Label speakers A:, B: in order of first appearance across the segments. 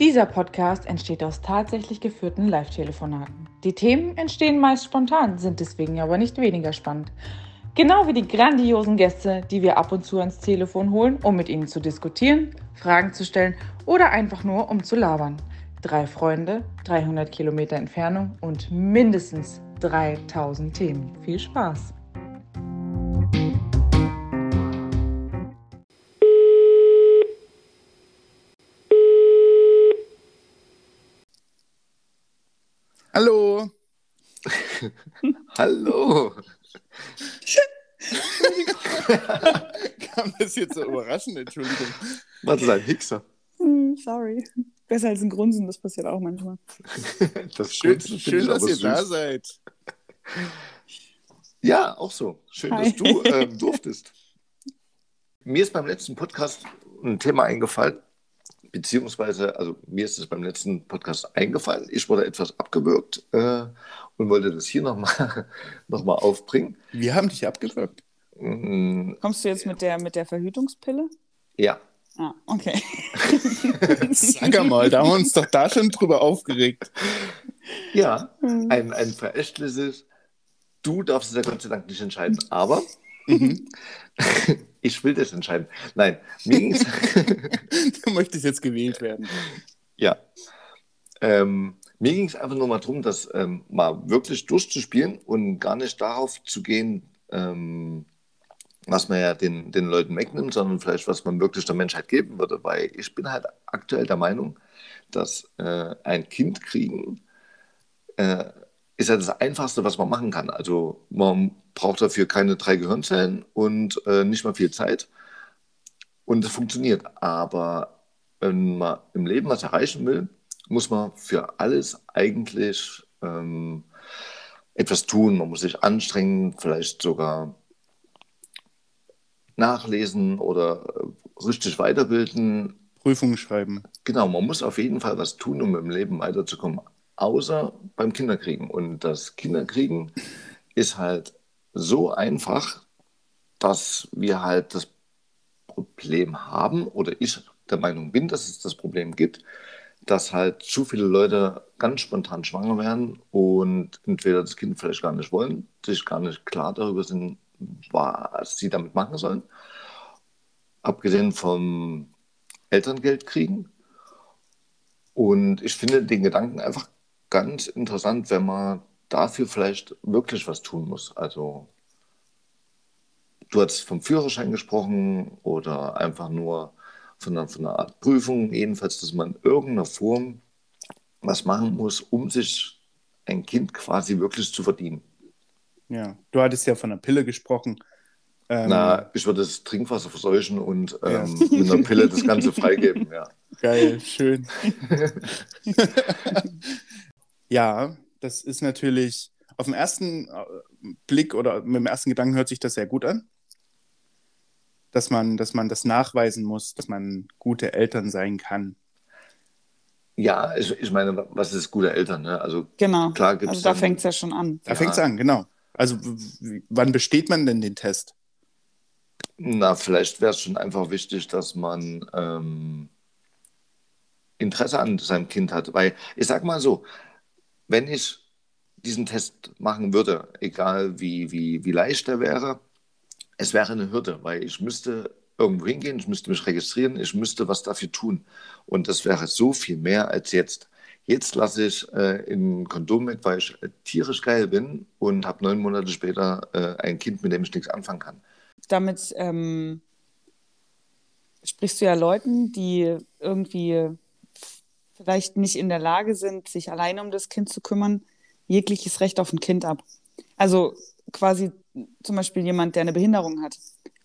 A: Dieser Podcast entsteht aus tatsächlich geführten Live-Telefonaten. Die Themen entstehen meist spontan, sind deswegen aber nicht weniger spannend. Genau wie die grandiosen Gäste, die wir ab und zu ans Telefon holen, um mit ihnen zu diskutieren, Fragen zu stellen oder einfach nur um zu labern. Drei Freunde, 300 Kilometer Entfernung und mindestens 3000 Themen. Viel Spaß!
B: Hallo.
C: Hallo.
B: Kam das jetzt so überraschend? Entschuldigung.
C: Was ist ein Hixer?
A: Hm, sorry. Besser als ein Grunzen, das passiert auch manchmal.
C: Das
B: Schön, schön
C: ich
B: dass
C: aber
B: ihr
C: süß.
B: da seid.
C: Ja, auch so. Schön,
A: Hi.
C: dass du ähm, durftest. Mir ist beim letzten Podcast ein Thema eingefallen, beziehungsweise, also mir ist es beim letzten Podcast eingefallen. Ich wurde etwas abgewürgt äh, und wollte das hier nochmal noch mal aufbringen.
B: Wir haben dich abgewürgt.
C: Mm,
A: Kommst du jetzt mit der, mit der Verhütungspille?
C: ja,
A: Ah, okay.
B: Sag mal, da haben wir uns doch da schon drüber aufgeregt.
C: ja, ein, ein verächtliches, du darfst es ja Gott sei Dank nicht entscheiden, aber
B: Mhm.
C: ich will das entscheiden. Nein, mir ging es
B: Du möchtest jetzt gewählt werden.
C: Ja. Ähm, mir ging es einfach nur mal darum, das ähm, mal wirklich durchzuspielen und gar nicht darauf zu gehen, ähm, was man ja den, den Leuten wegnimmt, sondern vielleicht, was man wirklich der Menschheit geben würde. Weil ich bin halt aktuell der Meinung, dass äh, ein Kind kriegen äh, ist ja das Einfachste, was man machen kann. Also man braucht dafür keine drei Gehirnzellen und äh, nicht mal viel Zeit. Und es funktioniert. Aber wenn man im Leben was erreichen will, muss man für alles eigentlich ähm, etwas tun. Man muss sich anstrengen, vielleicht sogar nachlesen oder äh, richtig weiterbilden.
B: Prüfungen schreiben.
C: Genau, man muss auf jeden Fall was tun, um im Leben weiterzukommen, außer beim Kinderkriegen. Und das Kinderkriegen ist halt so einfach, dass wir halt das Problem haben, oder ich der Meinung bin, dass es das Problem gibt, dass halt zu viele Leute ganz spontan schwanger werden und entweder das Kind vielleicht gar nicht wollen, sich gar nicht klar darüber sind, was sie damit machen sollen. Abgesehen vom Elterngeld kriegen. Und ich finde den Gedanken einfach ganz interessant, wenn man dafür vielleicht wirklich was tun muss. Also du hast vom Führerschein gesprochen oder einfach nur von einer, von einer Art Prüfung, jedenfalls, dass man in irgendeiner Form was machen muss, um sich ein Kind quasi wirklich zu verdienen.
B: Ja, du hattest ja von einer Pille gesprochen. Ähm,
C: Na, ich würde das Trinkwasser verseuchen und
B: Ja.
C: ähm, mit einer Pille das Ganze freigeben, ja.
B: Geil, schön. ja, das ist natürlich auf den ersten äh, Blick oder mit dem ersten Gedanken hört sich das sehr gut an. Dass man, dass man das nachweisen muss, dass man gute Eltern sein kann.
C: Ja, ich, ich meine, was ist gute Eltern? Ne? Also
A: Genau.
C: Klar gibt's
A: also da fängt es ja schon an.
B: Da
C: Ja.
B: fängt es an, genau. Also wann besteht man denn den Test?
C: Na, vielleicht wäre es schon einfach wichtig, dass man ähm, Interesse an seinem Kind hat. Weil ich sag mal so, wenn ich diesen Test machen würde, egal wie, wie, wie leicht er wäre, es wäre eine Hürde, weil ich müsste irgendwo hingehen, ich müsste mich registrieren, ich müsste was dafür tun. Und das wäre so viel mehr als jetzt. Jetzt lasse ich äh, ein Kondom weg, weil ich äh, tierisch geil bin und habe neun Monate später äh, ein Kind, mit dem ich nichts anfangen kann.
A: Damit ähm, sprichst du ja Leuten, die irgendwie vielleicht nicht in der Lage sind, sich alleine um das Kind zu kümmern, jegliches Recht auf ein Kind ab. Also quasi zum Beispiel jemand, der eine Behinderung hat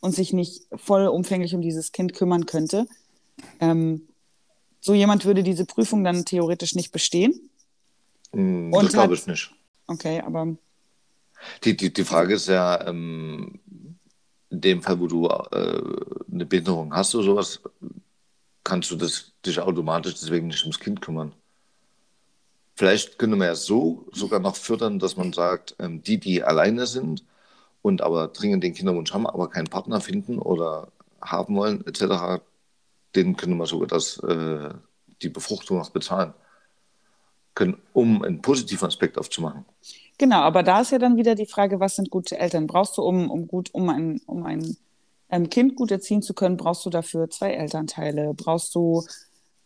A: und sich nicht vollumfänglich um dieses Kind kümmern könnte. Ähm, so jemand würde diese Prüfung dann theoretisch nicht bestehen.
C: Hm, das glaube ich nicht.
A: Okay, aber
C: Die, die, die Frage ist ja, ähm, in dem Fall, wo du äh, eine Behinderung hast oder sowas, kannst du das, dich automatisch deswegen nicht ums Kind kümmern. Vielleicht könnte man ja so sogar noch fördern, dass man sagt, ähm, die, die alleine sind und aber dringend den Kinderwunsch haben, aber keinen Partner finden oder haben wollen, etc., denen könnte man sogar das, äh, die Befruchtung noch bezahlen können, um einen positiven Aspekt aufzumachen.
A: Genau, aber da ist ja dann wieder die Frage, was sind gute Eltern? Brauchst du, um, um gut, um ein, um ein ähm, Kind gut erziehen zu können, brauchst du dafür zwei Elternteile? Brauchst du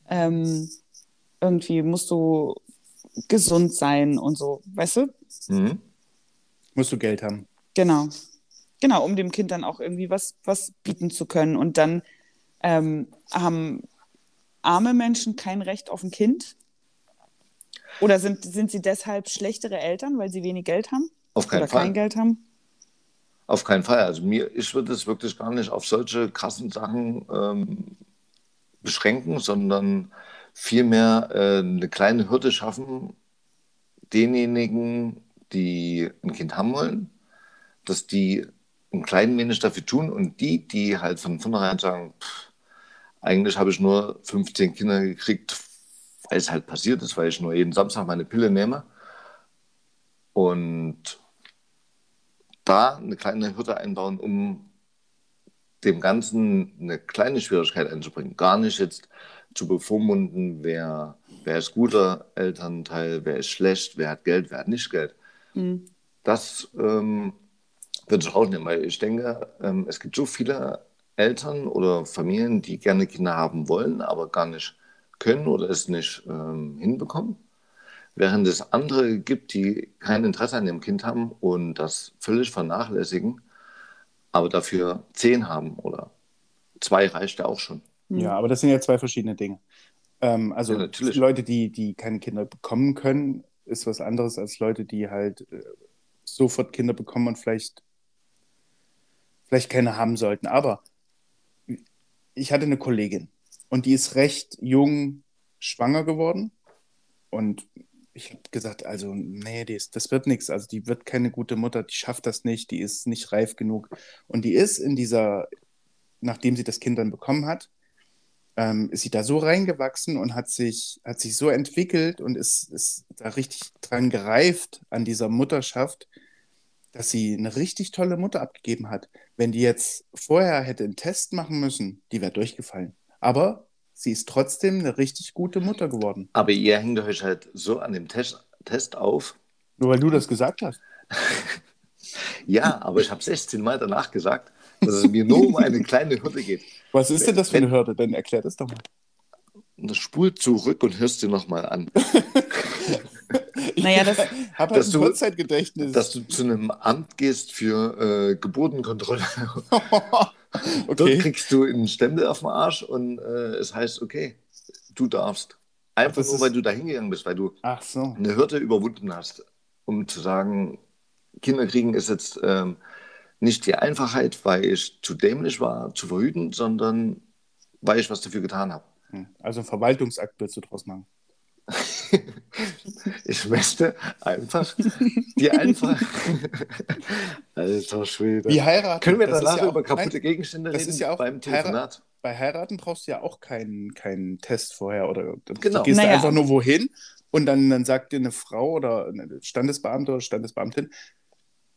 A: ähm, irgendwie, musst du gesund sein und so, weißt du?
B: Mhm. Musst du Geld haben.
A: Genau. Genau, um dem Kind dann auch irgendwie was, was bieten zu können. Und dann ähm, haben arme Menschen kein Recht auf ein Kind? Oder sind, sind sie deshalb schlechtere Eltern, weil sie wenig Geld haben?
C: Auf keinen
A: Oder
C: Fall.
A: kein Geld haben?
C: Auf keinen Fall. Also mir, ich würde es wirklich gar nicht auf solche krassen Sachen ähm, beschränken, sondern vielmehr äh, eine kleine Hürde schaffen, denjenigen, die ein Kind haben wollen, dass die einen kleinen wenig dafür tun und die, die halt von vornherein sagen, pff, eigentlich habe ich nur 15 Kinder gekriegt, weil es halt passiert ist, weil ich nur jeden Samstag meine Pille nehme. Und da eine kleine Hürde einbauen, um dem Ganzen eine kleine Schwierigkeit einzubringen. Gar nicht jetzt zu bevormunden, wer, wer ist guter Elternteil, wer ist schlecht, wer hat Geld, wer hat nicht Geld.
A: Mhm.
C: Das ähm, würde ich rausnehmen, weil ich denke, ähm, es gibt so viele Eltern oder Familien, die gerne Kinder haben wollen, aber gar nicht können oder es nicht ähm, hinbekommen. Während es andere gibt, die kein Interesse an ihrem Kind haben und das völlig vernachlässigen, aber dafür zehn haben oder zwei reicht ja auch schon.
B: Ja, aber das sind ja zwei verschiedene Dinge. Ähm, also
C: Ja, natürlich.
B: Leute, die, die keine Kinder bekommen können, ist was anderes als Leute, die halt äh, sofort Kinder bekommen und vielleicht, vielleicht keine haben sollten. Aber ich hatte eine Kollegin und die ist recht jung schwanger geworden und ich habe gesagt, also nee, ist, das wird nichts. Also die wird keine gute Mutter, die schafft das nicht, die ist nicht reif genug. Und die ist in dieser, nachdem sie das Kind dann bekommen hat, ähm, ist sie da so reingewachsen und hat sich, hat sich so entwickelt und ist, ist da richtig dran gereift an dieser Mutterschaft, dass sie eine richtig tolle Mutter abgegeben hat. Wenn die jetzt vorher hätte einen Test machen müssen, die wäre durchgefallen. Aber sie ist trotzdem eine richtig gute Mutter geworden.
C: Aber ihr hängt euch halt so an dem Test, Test auf.
B: Nur weil du das gesagt hast.
C: Ja, aber ich habe 16 Mal danach gesagt, dass es mir nur um eine kleine Hürde geht.
B: Was ist denn das für eine Hürde? Dann erklär das doch mal.
C: Und spul zurück und hörst dir nochmal an.
A: Naja, das,
B: Hab halt
C: Dass
B: ein
C: du-
B: Kurzzeitgedächtnis.
C: Dass du zu einem Amt gehst für äh, Geburtenkontrolle. Dort
B: okay.
C: kriegst du einen Stempel auf den Arsch und äh, es heißt, okay, du darfst. Einfach
B: Das
C: nur,
B: ist-
C: weil du da hingegangen bist, weil du
B: Ach so.
C: eine Hürde überwunden hast, um zu sagen, Kinder kriegen ist jetzt ähm, nicht die Einfachheit, weil ich zu dämlich war, zu verhüten, sondern weil ich was dafür getan habe.
B: Hm. Also ein Verwaltungsakt willst du draus machen.
C: Ich möchte einfach die einfach. Alter Schwede.
B: Wie heiraten.
C: Können wir danach
B: ja
C: über kaputte
B: Nein,
C: Gegenstände
B: das
C: reden
B: ist ja auch
C: beim Telefonat?
B: bei heiraten brauchst du ja auch keinen, keinen Test vorher. Oder
C: Genau.
B: du gehst
A: Naja.
B: einfach nur wohin und dann, dann sagt dir eine Frau oder eine Standesbeamte oder Standesbeamtin,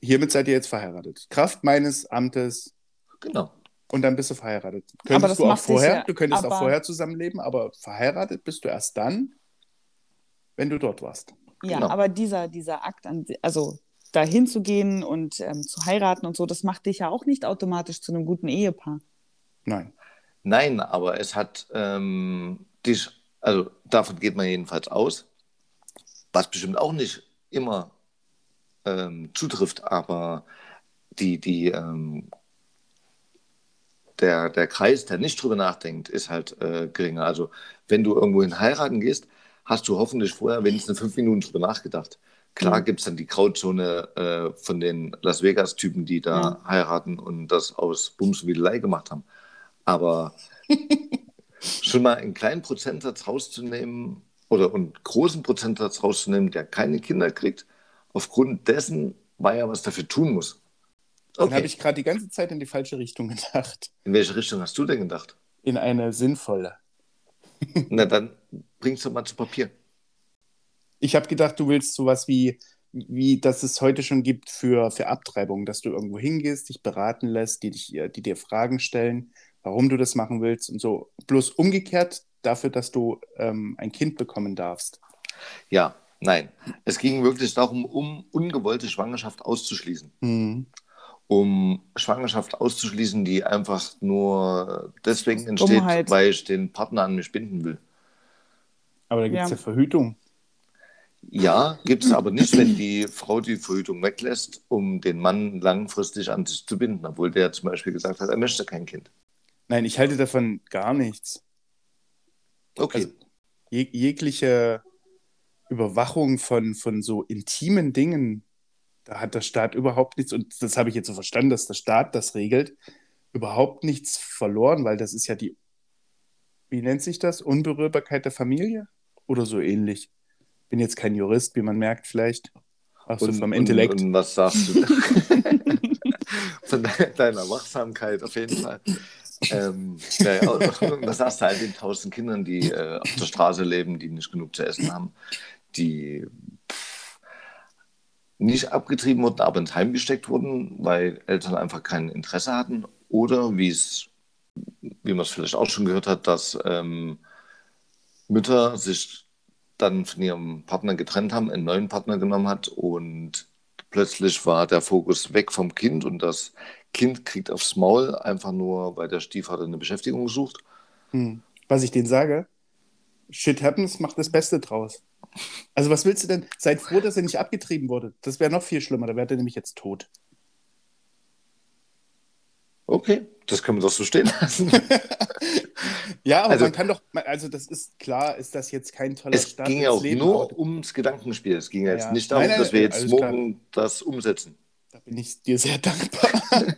B: hiermit seid ihr jetzt verheiratet. Kraft meines Amtes
C: Genau.
B: und dann bist du verheiratet.
A: Aber
B: Könntest
A: das
B: du auch vorher,
A: ja-
B: du könntest auch
A: aber-
B: vorher zusammenleben, aber verheiratet bist du erst dann, wenn du dort warst.
A: ja,
C: Genau.
A: aber dieser, dieser Akt, an, also dahin zu gehen und ähm, zu heiraten und so, das macht dich ja auch nicht automatisch zu einem guten Ehepaar.
B: Nein.
C: Nein, aber es hat ähm, dich, also davon geht man jedenfalls aus, was bestimmt auch nicht immer ähm, zutrifft, aber die, die, ähm, der, der Kreis, der nicht drüber nachdenkt, ist halt äh, geringer. Also wenn du irgendwohin heiraten gehst, hast du hoffentlich vorher wenigstens fünf Minuten drüber nachgedacht. Klar
A: Mhm.
C: gibt es dann die Grauzone äh, von den Las Vegas-Typen, die da heiraten und das aus Bums und Wiedelei gemacht haben. Aber schon mal einen kleinen Prozentsatz rauszunehmen oder einen großen Prozentsatz rauszunehmen, der keine Kinder kriegt, aufgrund dessen, weil er was dafür tun muss.
B: Dann habe
C: Okay,
B: ich gerade die ganze Zeit in die falsche Richtung gedacht.
C: in welche Richtung hast du denn gedacht?
B: In eine sinnvolle.
C: Na, dann bringst du mal zu Papier.
B: Ich habe gedacht, du willst sowas wie, wie das es heute schon gibt für, für Abtreibung, dass du irgendwo hingehst, dich beraten lässt, die, dich, die dir Fragen stellen, warum du das machen willst und so. Bloß umgekehrt dafür, dass du ähm, ein Kind bekommen darfst.
C: Ja, nein. Es ging wirklich darum, um ungewollte Schwangerschaft auszuschließen.
B: Mhm.
C: Um Schwangerschaft auszuschließen, die einfach nur deswegen entsteht,
A: Dummheit.
C: weil ich den Partner an mich binden will.
B: Aber da gibt es
A: Ja.
B: ja. Verhütung.
C: Ja, gibt es aber nicht, wenn die Frau die Verhütung weglässt, um den Mann langfristig an sich zu binden, obwohl der zum Beispiel gesagt hat, er möchte kein Kind.
B: Nein, ich halte davon gar nichts.
C: Okay.
B: Also- Jeg jegliche Überwachung von, von so intimen Dingen, da hat der Staat überhaupt nichts, und das habe ich jetzt so verstanden, dass der Staat das regelt, überhaupt nichts verloren, weil das ist ja die, wie nennt sich das, Unberührbarkeit der Familie oder so ähnlich. Bin jetzt kein Jurist, wie man merkt vielleicht, auch so vom Intellekt.
C: Und, und was sagst du? Von de deiner Wachsamkeit auf jeden Fall. Ähm, naja, und was sagst du halt den tausend Kindern, die äh, auf der Straße leben, die nicht genug zu essen haben, die pff, nicht abgetrieben wurden, aber ins Heim gesteckt wurden, weil Eltern einfach kein Interesse hatten? Oder wie es, wie man es vielleicht auch schon gehört hat, dass ähm, Mütter sich dann von ihrem Partner getrennt haben, einen neuen Partner genommen hat und plötzlich war der Fokus weg vom Kind und das Kind kriegt aufs Maul, einfach nur, weil der Stiefvater eine Beschäftigung sucht.
B: Hm. Was ich denen sage, shit happens, mach das Beste draus. Also was willst du denn? Seid froh, dass er nicht abgetrieben wurde. Das wäre noch viel schlimmer, da wäre er nämlich jetzt tot.
C: Okay, das können wir doch so stehen lassen.
B: Ja, aber
C: Also-
B: man kann doch, also das ist klar, ist das jetzt kein toller
C: es
B: Start
C: ging ja auch
B: Leben,
C: nur
B: aber
C: ums Gedankenspiel. Es ging ja jetzt
B: Ja.
C: nicht darum,
B: Nein, nein,
C: dass wir jetzt
B: alles klar.
C: morgen das umsetzen.
B: Da bin ich dir sehr dankbar.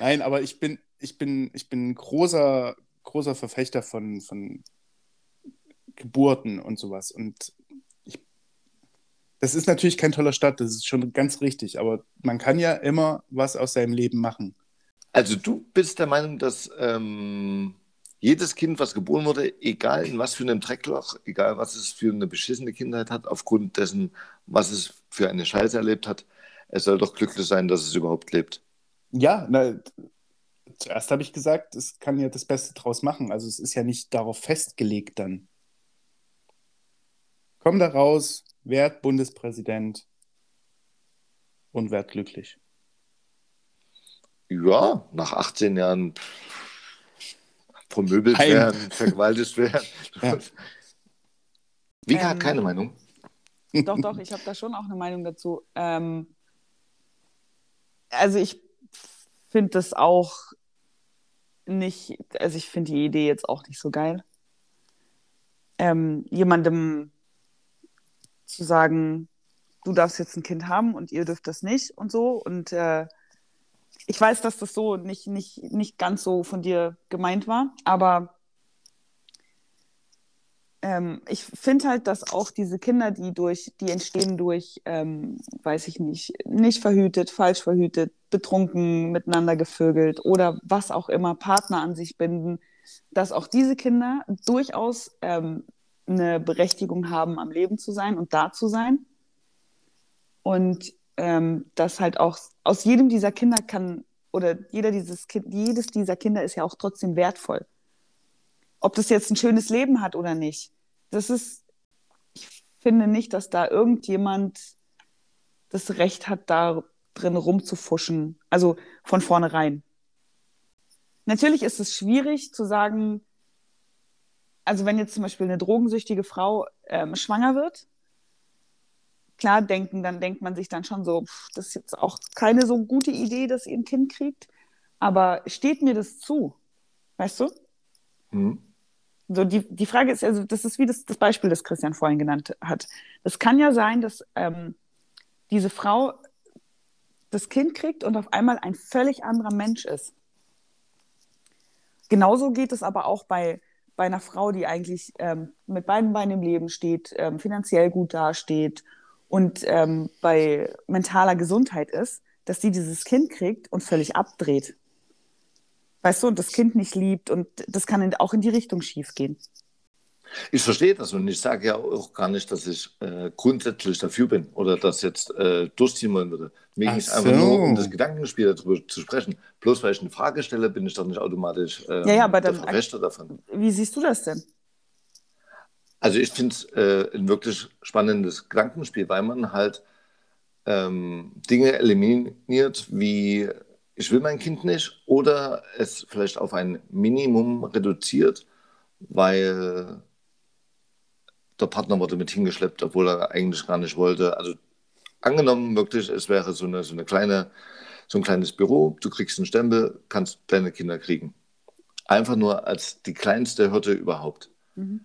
B: Nein, aber ich bin, ich bin, ich bin ein großer, großer Verfechter von, von Geburten und sowas. Und ich, das ist natürlich kein toller Start, das ist schon ganz richtig, aber man kann ja immer was aus seinem Leben machen.
C: Also du bist der Meinung, dass ähm, jedes Kind, was geboren wurde, egal in was für einem Dreckloch, egal was es für eine beschissene Kindheit hat, aufgrund dessen, was es für eine Scheiße erlebt hat, es soll doch glücklich sein, dass es überhaupt lebt.
B: Ja, na, zuerst habe ich gesagt, es kann ja das Beste draus machen. Also es ist ja nicht darauf festgelegt dann. Komm da raus, werd Bundespräsident und werd glücklich.
C: Ja, nach 18 Jahren vermöbelt
B: Heim.
C: werden, vergewaltigt werden.
B: Ja.
C: Vika hat
A: Ähm,
C: keine Meinung.
A: Doch, doch, ich habe da schon auch eine Meinung dazu. Ähm, also ich finde das auch nicht, also ich finde die Idee jetzt auch nicht so geil. Ähm, jemandem zu sagen, du darfst jetzt ein Kind haben und ihr dürft das nicht und so. Und äh, ich weiß, dass das so nicht, nicht, nicht ganz so von dir gemeint war, aber ähm, ich finde halt, dass auch diese Kinder, die durch, die entstehen durch, ähm, weiß ich nicht, nicht verhütet, falsch verhütet, betrunken, miteinander gevögelt oder was auch immer, Partner an sich binden, dass auch diese Kinder durchaus ähm, eine Berechtigung haben, am Leben zu sein und da zu sein. Und ähm, dass halt auch aus jedem dieser Kinder kann, oder jeder dieses kind, jedes dieser Kinder ist ja auch trotzdem wertvoll ob das jetzt ein schönes Leben hat oder nicht. Das ist, ich finde nicht, dass da irgendjemand das Recht hat, da drin rumzufuschen. Also von vornherein. Natürlich ist es schwierig zu sagen, also wenn jetzt zum Beispiel eine drogensüchtige Frau ähm, schwanger wird, klar denken, dann denkt man sich dann schon so, pff, das ist jetzt auch keine so gute Idee, dass ihr ein Kind kriegt. Aber steht mir das zu? Weißt du?
C: Hm.
A: So, die, die Frage ist, also das ist wie das, das Beispiel, das Christian vorhin genannt hat. Es kann ja sein, dass ähm, diese Frau das Kind kriegt und auf einmal ein völlig anderer Mensch ist. Genauso geht es aber auch bei, bei einer Frau, die eigentlich ähm, mit beiden Beinen im Leben steht, ähm, finanziell gut dasteht und ähm, bei mentaler Gesundheit ist, dass sie dieses Kind kriegt und völlig abdreht. Weißt du, und das Kind nicht liebt und das kann in, auch in die Richtung schief gehen.
C: Ich verstehe das und ich sage ja auch gar nicht, dass ich äh, grundsätzlich dafür bin oder das jetzt äh, durchziehen wollen würde. Mir ging es einfach nur um das Gedankenspiel darüber zu sprechen. Bloß weil ich eine Frage stelle, bin ich doch nicht automatisch äh,
A: Ja, ja, aber
C: der
A: dann-
C: Verfechter davon.
A: Wie siehst du das denn?
C: Also ich finde es äh, ein wirklich spannendes Gedankenspiel, weil man halt ähm, Dinge eliminiert wie ich will mein Kind nicht oder es vielleicht auf ein Minimum reduziert, weil der Partner wurde mit hingeschleppt, obwohl er eigentlich gar nicht wollte. Also angenommen wirklich, es wäre so eine, so eine kleine, so ein kleines Büro, du kriegst einen Stempel, kannst deine Kinder kriegen. Einfach nur als die kleinste Hürde überhaupt. Mhm.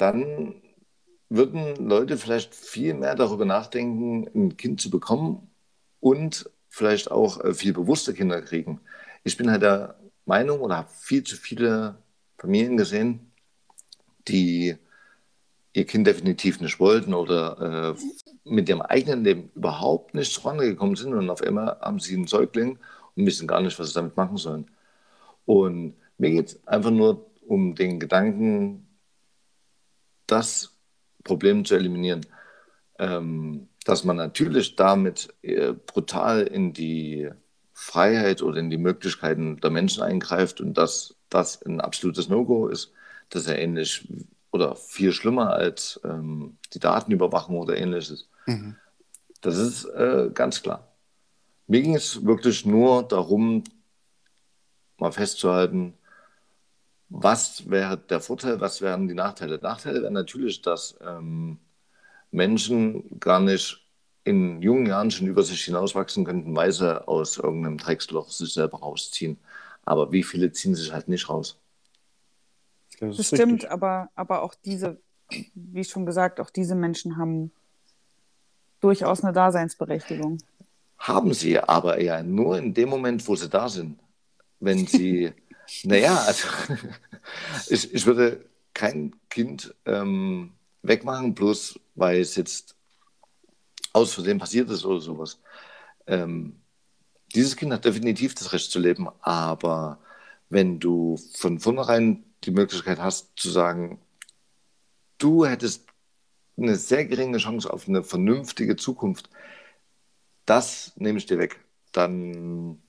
C: Dann würden Leute vielleicht viel mehr darüber nachdenken, ein Kind zu bekommen und vielleicht auch äh, viel bewusster Kinder kriegen. Ich bin halt der Meinung oder habe viel zu viele Familien gesehen, die ihr Kind definitiv nicht wollten oder äh, mit ihrem eigenen Leben überhaupt nicht vorangekommen sind und auf einmal haben sie einen Säugling und wissen gar nicht, was sie damit machen sollen. Und mir geht es einfach nur um den Gedanken, das Problem zu eliminieren. Ähm, dass man natürlich damit äh, brutal in die Freiheit oder in die Möglichkeiten der Menschen eingreift und dass das ein absolutes No-Go ist, das ist ja ähnlich oder viel schlimmer als ähm, die Datenüberwachung oder ähnliches. Mhm. Das ist äh, ganz klar. Mir ging es wirklich nur darum, mal festzuhalten, was wäre der Vorteil, was wären die Nachteile. Nachteile wären natürlich, dass ähm, Menschen gar nicht in jungen Jahren schon über sich hinauswachsen könnten, weil sie aus irgendeinem Drecksloch sich selber rausziehen. Aber wie viele ziehen sich halt nicht raus?
A: Das, das stimmt, aber, aber auch diese, wie schon gesagt, auch diese Menschen haben durchaus eine Daseinsberechtigung.
C: Haben sie, aber eher nur in dem Moment, wo sie da sind. Wenn sie, naja, also ich, ich würde kein Kind ähm, wegmachen, bloß weil es jetzt aus Versehen passiert ist oder sowas. Ähm, dieses Kind hat definitiv das Recht zu leben, aber wenn du von vornherein die Möglichkeit hast zu sagen, du hättest eine sehr geringe Chance auf eine vernünftige Zukunft, das nehme ich dir weg, dann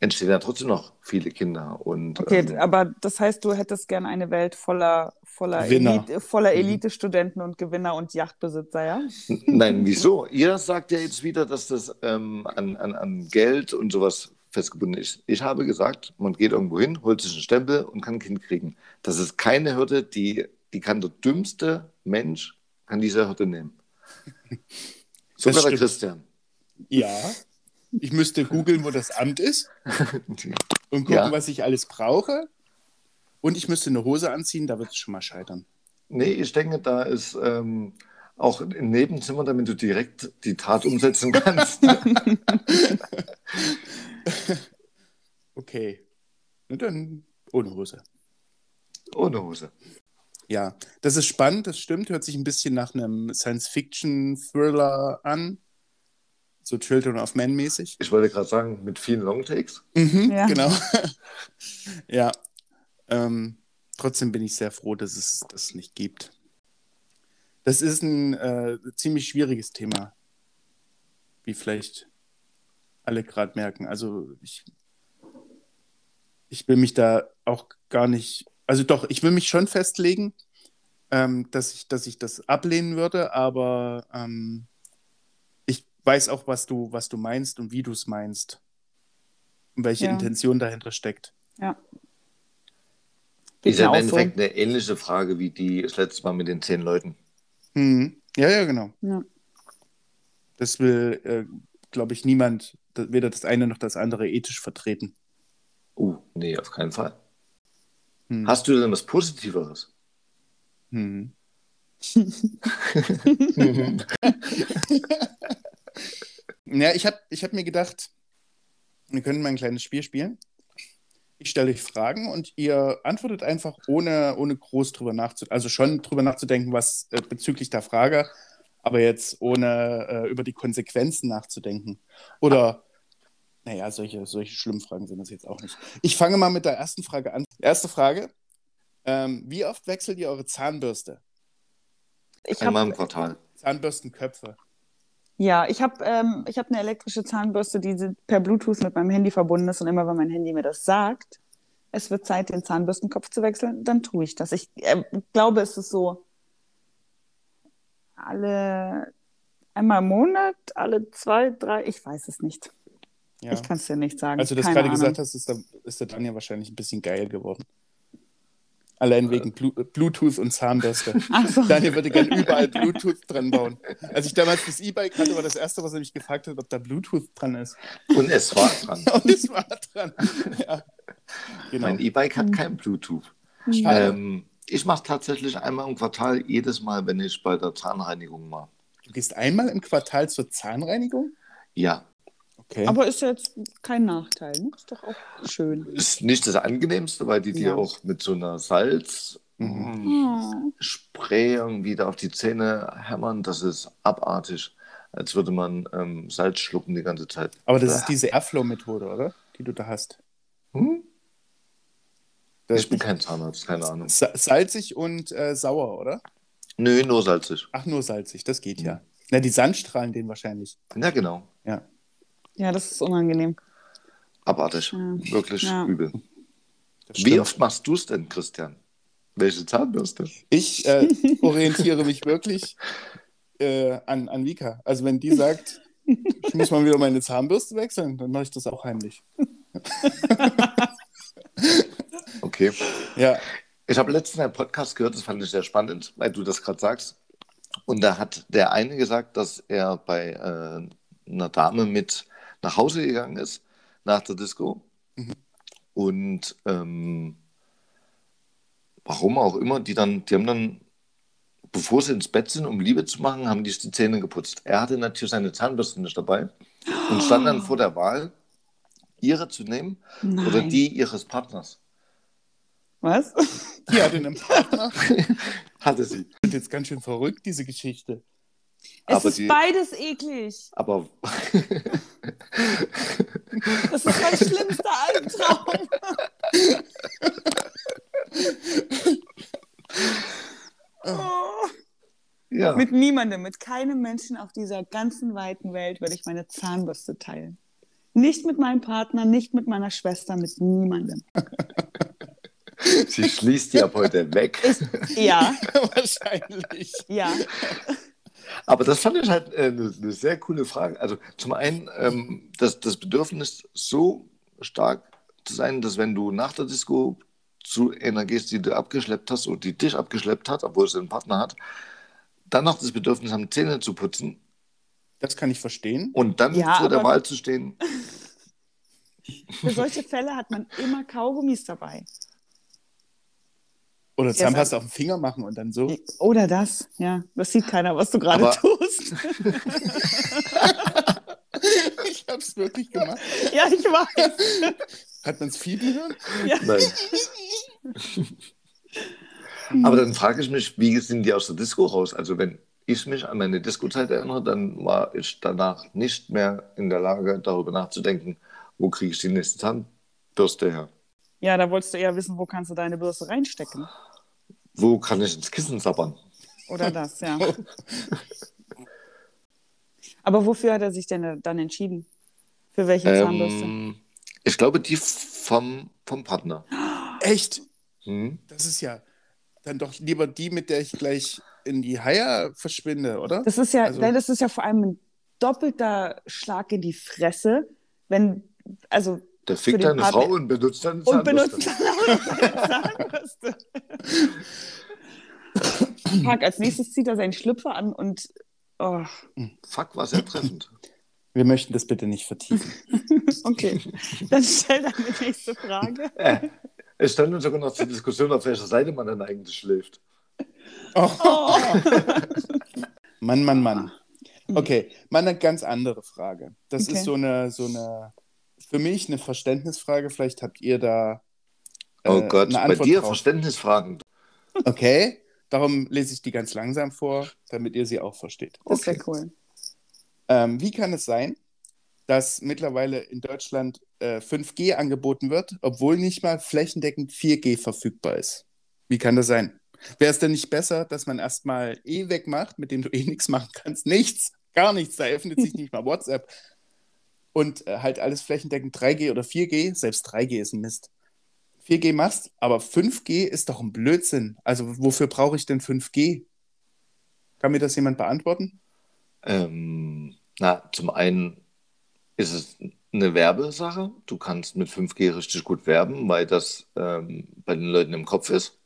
C: entstehen ja trotzdem noch viele Kinder. Und,
A: okay, ähm, aber das heißt, du hättest gerne eine Welt voller, voller, Elite, voller mhm. Elite-Studenten und Gewinner und Yachtbesitzer, ja?
C: Nein, wieso? Ihr sagt ja jetzt wieder, dass das ähm, an, an, an Geld und sowas festgebunden ist. Ich habe gesagt, man geht irgendwo hin, holt sich einen Stempel und kann ein Kind kriegen. Das ist keine Hürde, die, die kann der dümmste Mensch kann diese Hürde nehmen. Sogar der Christian.
B: Ja, ich müsste googeln, wo das Amt ist und gucken, ja. was ich alles brauche. Und ich müsste eine Hose anziehen, da wird es schon mal scheitern.
C: Nee, ich denke, da ist ähm, auch ein Nebenzimmer, damit du direkt die Tat umsetzen kannst.
B: okay. Und dann ohne Hose.
C: Ohne Hose.
B: Ja, das ist spannend, das stimmt. Hört sich ein bisschen nach einem Science-Fiction-Thriller an so Children of Men mäßig.
C: Ich wollte gerade sagen, mit vielen Longtakes.
B: Mhm, ja. Genau. ja. Ähm, trotzdem bin ich sehr froh, dass es das nicht gibt. Das ist ein äh, ziemlich schwieriges Thema, wie vielleicht alle gerade merken. Also ich, ich will mich da auch gar nicht, also doch, ich will mich schon festlegen, ähm, dass, ich, dass ich das ablehnen würde, aber ähm, weiß auch, was du, was du meinst und wie du es meinst. Und welche ja. Intention dahinter steckt.
A: Ja.
C: Ist ja im Endeffekt so. eine ähnliche Frage wie die das letzte Mal mit den zehn Leuten.
B: Mhm. Ja, ja, genau. Ja. Das will, äh, glaube ich, niemand, weder das eine noch das andere ethisch vertreten.
C: Uh, nee, auf keinen Fall. Hm. Hast du denn was Positiveres?
B: Hm. Ja, ich habe ich hab mir gedacht, wir können mal ein kleines Spiel spielen. Ich stelle euch Fragen und ihr antwortet einfach, ohne, ohne groß drüber nachzudenken. Also schon drüber nachzudenken, was äh, bezüglich der Frage, aber jetzt ohne äh, über die Konsequenzen nachzudenken. Oder, naja, solche, solche schlimmen Fragen sind das jetzt auch nicht. Ich fange mal mit der ersten Frage an. Erste Frage. Ähm, wie oft wechselt ihr eure Zahnbürste?
C: Ich Einmal im Quartal.
B: Zahnbürstenköpfe.
A: Ja, ich habe ähm, hab eine elektrische Zahnbürste, die per Bluetooth mit meinem Handy verbunden ist und immer, wenn mein Handy mir das sagt, es wird Zeit, den Zahnbürstenkopf zu wechseln, dann tue ich das. Ich äh, glaube, es ist so alle einmal im Monat, alle zwei, drei, ich weiß es nicht.
B: Ja.
A: Ich kann es dir nicht sagen.
B: Als du das gerade
A: Ahnung.
B: gesagt hast, ist der, ist der Daniel wahrscheinlich ein bisschen geil geworden. Allein wegen Blu Bluetooth und Zahnbürste.
A: So.
B: Daniel würde gerne überall Bluetooth dran bauen. Als ich damals das E-Bike hatte, war das Erste, was er mich gefragt hat, ob da Bluetooth dran ist.
C: Und es war dran.
B: Und es war dran. Ja. Genau.
C: Mein E-Bike hat kein Bluetooth.
B: Schade.
C: Ähm, ich mache tatsächlich einmal im Quartal jedes Mal, wenn ich bei der Zahnreinigung mache.
B: Du gehst einmal im Quartal zur Zahnreinigung?
C: Ja,
B: Okay.
A: Aber ist ja jetzt kein Nachteil. Ne? Ist doch auch schön.
C: ist nicht das angenehmste, weil die dir
A: Ja.
C: auch mit so einer Salz
A: Oh.
C: Spray irgendwie da auf die Zähne hämmern, das ist abartig. Als würde man ähm, Salz schlucken die ganze Zeit.
B: Aber das ist diese Airflow-Methode, oder? Die du da hast.
C: Hm?
B: Das
C: Ich bin kein Zahnarzt, keine Ahnung.
B: Sa salzig und äh, sauer, oder?
C: Nö, nur salzig.
B: Ach, nur salzig, das geht ja. Na, die Sandstrahlen den wahrscheinlich.
C: Ja, genau.
B: Ja.
A: Ja, das ist unangenehm.
C: Abartig.
A: Ja.
C: Wirklich
A: Ja.
C: übel. Wie oft machst du es denn, Christian? Welche Zahnbürste?
B: Ich äh, orientiere mich wirklich äh, an, an Vika. Also wenn die sagt, ich muss mal wieder meine Zahnbürste wechseln, dann mache ich das auch heimlich.
C: Okay.
B: Ja,
C: Ich habe letztens einen Podcast gehört, das fand ich sehr spannend, weil du das gerade sagst. Und da hat der eine gesagt, dass er bei äh, einer Dame mit nach Hause gegangen ist, nach der Disco. Und ähm, warum auch immer, die dann, die haben dann, bevor sie ins Bett sind, um Liebe zu machen, haben die sich die Zähne geputzt. Er hatte natürlich seine Zahnbürste nicht dabei und stand dann vor der Wahl, ihre zu nehmen oder
A: Nein.
C: die ihres Partners.
A: Was?
B: die hatte einen Partner.
C: Hatte sie.
B: Wird jetzt ganz schön verrückt, diese Geschichte.
A: Es
C: Aber
A: ist
C: die-
A: beides eklig.
C: Aber
A: Das ist mein schlimmster Albtraum. Oh.
C: ja.
A: Mit niemandem, mit keinem Menschen auf dieser ganzen weiten Welt würde ich meine Zahnbürste teilen. Nicht mit meinem Partner, nicht mit meiner Schwester, mit niemandem.
C: Sie schließt die ab heute weg.
A: Ja,
B: Wahrscheinlich.
A: ja.
C: Aber das fand ich halt äh, eine, eine sehr coole Frage. Also zum einen ähm, das, das Bedürfnis so stark zu sein, dass wenn du nach der Disco zu einer gehst, die du abgeschleppt hast und die dich abgeschleppt hat, obwohl sie einen Partner hat, dann noch das Bedürfnis haben, Zähne zu putzen
B: Das kann ich verstehen.
C: und dann
A: Ja,
C: vor der Wahl zu stehen.
A: Für solche Fälle hat man immer Kaugummis dabei.
B: Oder Zahnpasta auf den Finger machen und dann so.
A: Oder das, ja. Das sieht keiner, was du gerade
C: Aber-
A: tust.
B: ich hab's wirklich gemacht.
A: Ja, ich weiß.
B: Hat man es viel gehört?
A: Ja.
C: Nein. Aber dann frage ich mich, wie sind die aus der Disco raus? Also wenn ich mich an meine Disco-Zeit erinnere, dann war ich danach nicht mehr in der Lage, darüber nachzudenken, wo kriege ich die nächste Zahnbürste her?
A: ja, da wolltest du eher wissen, wo kannst du deine Bürste reinstecken.
C: Wo kann ich ins Kissen sabbern?
A: Oder das, ja. Aber wofür hat er sich denn dann entschieden? Für welche Zahnbürste?
C: Ähm, ich glaube, die vom, vom Partner.
B: Echt?
C: Hm?
B: Das ist ja dann doch lieber die, mit der ich gleich in die Haie verschwinde, oder?
A: Das ist ja,
B: Also-
A: nein, das ist ja vor allem ein doppelter Schlag in die Fresse, wenn, also
C: Der fickt deine
A: Partner-
C: Frau und benutzt
A: und
C: Zahnbürste.
A: benutzt dann auch Zahnbürste. Fuck, als nächstes zieht er seinen Schlüpfer an und oh,
C: Fuck, war sehr treffend.
B: Wir möchten das bitte nicht vertiefen.
A: okay. Dann stell deine nächste Frage.
C: äh, es stand uns sogar noch zur Diskussion, auf welcher Seite man dann eigentlich schläft.
B: Oh,
A: Oh.
B: Mann, Mann, Mann. Okay, mal eine ganz andere Frage. Das
A: Okay.
B: ist so eine, so eine, für mich eine Verständnisfrage. Vielleicht habt ihr da äh,
C: Oh Gott,
B: eine
C: bei dir
B: drauf.
C: Verständnisfragen.
B: Okay, darum lese ich die ganz langsam vor, damit ihr sie auch versteht.
A: Das
B: Okay.
A: cool.
B: Ähm, wie kann es sein, dass mittlerweile in Deutschland äh, 5G angeboten wird, obwohl nicht mal flächendeckend 4G verfügbar ist? Wie kann das sein? Wäre es denn nicht besser, dass man erstmal eh wegmacht, mit dem du eh nichts machen kannst? Nichts, gar nichts. Da öffnet sich nicht mal WhatsApp. Und äh, halt alles flächendeckend 3G oder 4G, selbst 3G ist ein Mist. 4G machst, aber 5G ist doch ein Blödsinn. Also wofür brauche ich denn 5G? Kann mir das jemand beantworten?
C: Ähm, na, zum einen ist es eine Werbesache. Du kannst mit 5G richtig gut werben, weil das ähm, bei den Leuten im Kopf ist.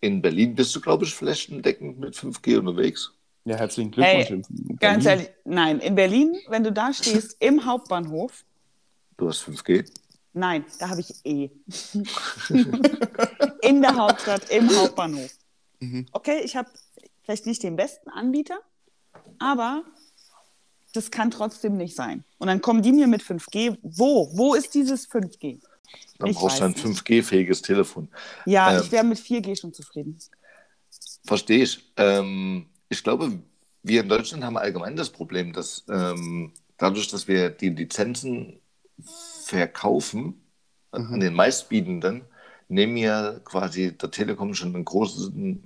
C: In Berlin bist du, glaube ich, flächendeckend mit 5G unterwegs.
B: Ja, herzlichen Glückwunsch.
A: Hey, Ganz ehrlich, nein, in Berlin, wenn du da stehst, im Hauptbahnhof,
C: Du hast 5G.
A: Nein, da habe ich eh. in der Hauptstadt, im Hauptbahnhof.
B: Mhm.
A: Okay, ich habe vielleicht nicht den besten Anbieter, aber das kann trotzdem nicht sein. Und dann kommen die mir mit 5G. Wo? Wo ist dieses 5G?
C: Dann
A: Ich
C: brauchst du ein
A: weiß
C: 5G-fähiges Telefon.
A: Ja,
C: Ähm.
A: ich wäre mit 4G schon zufrieden.
C: Verstehe ich. Ähm, ich glaube, wir in Deutschland haben allgemein das Problem, dass ähm, dadurch, dass wir die Lizenzen verkaufen
B: Mhm.
C: an den Meistbietenden, nehmen wir quasi der Telekom schon einen großen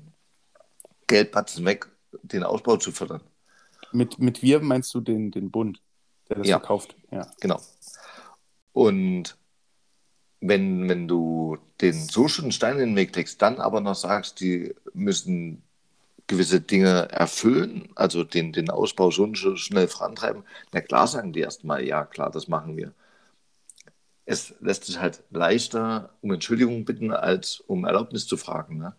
C: Geldbatzen weg, den Ausbau zu fördern.
B: Mit, mit wir meinst du den, den Bund, der das
C: Ja.
B: verkauft? Ja.
C: Genau. Und wenn, wenn du den so schon Stein in den Weg legst, dann aber noch sagst, die müssen gewisse Dinge erfüllen, also den, den Ausbau so schnell vorantreiben, na klar sagen die erstmal, ja klar, das machen wir. Es lässt sich halt leichter um Entschuldigung bitten, als um Erlaubnis zu fragen. Ne?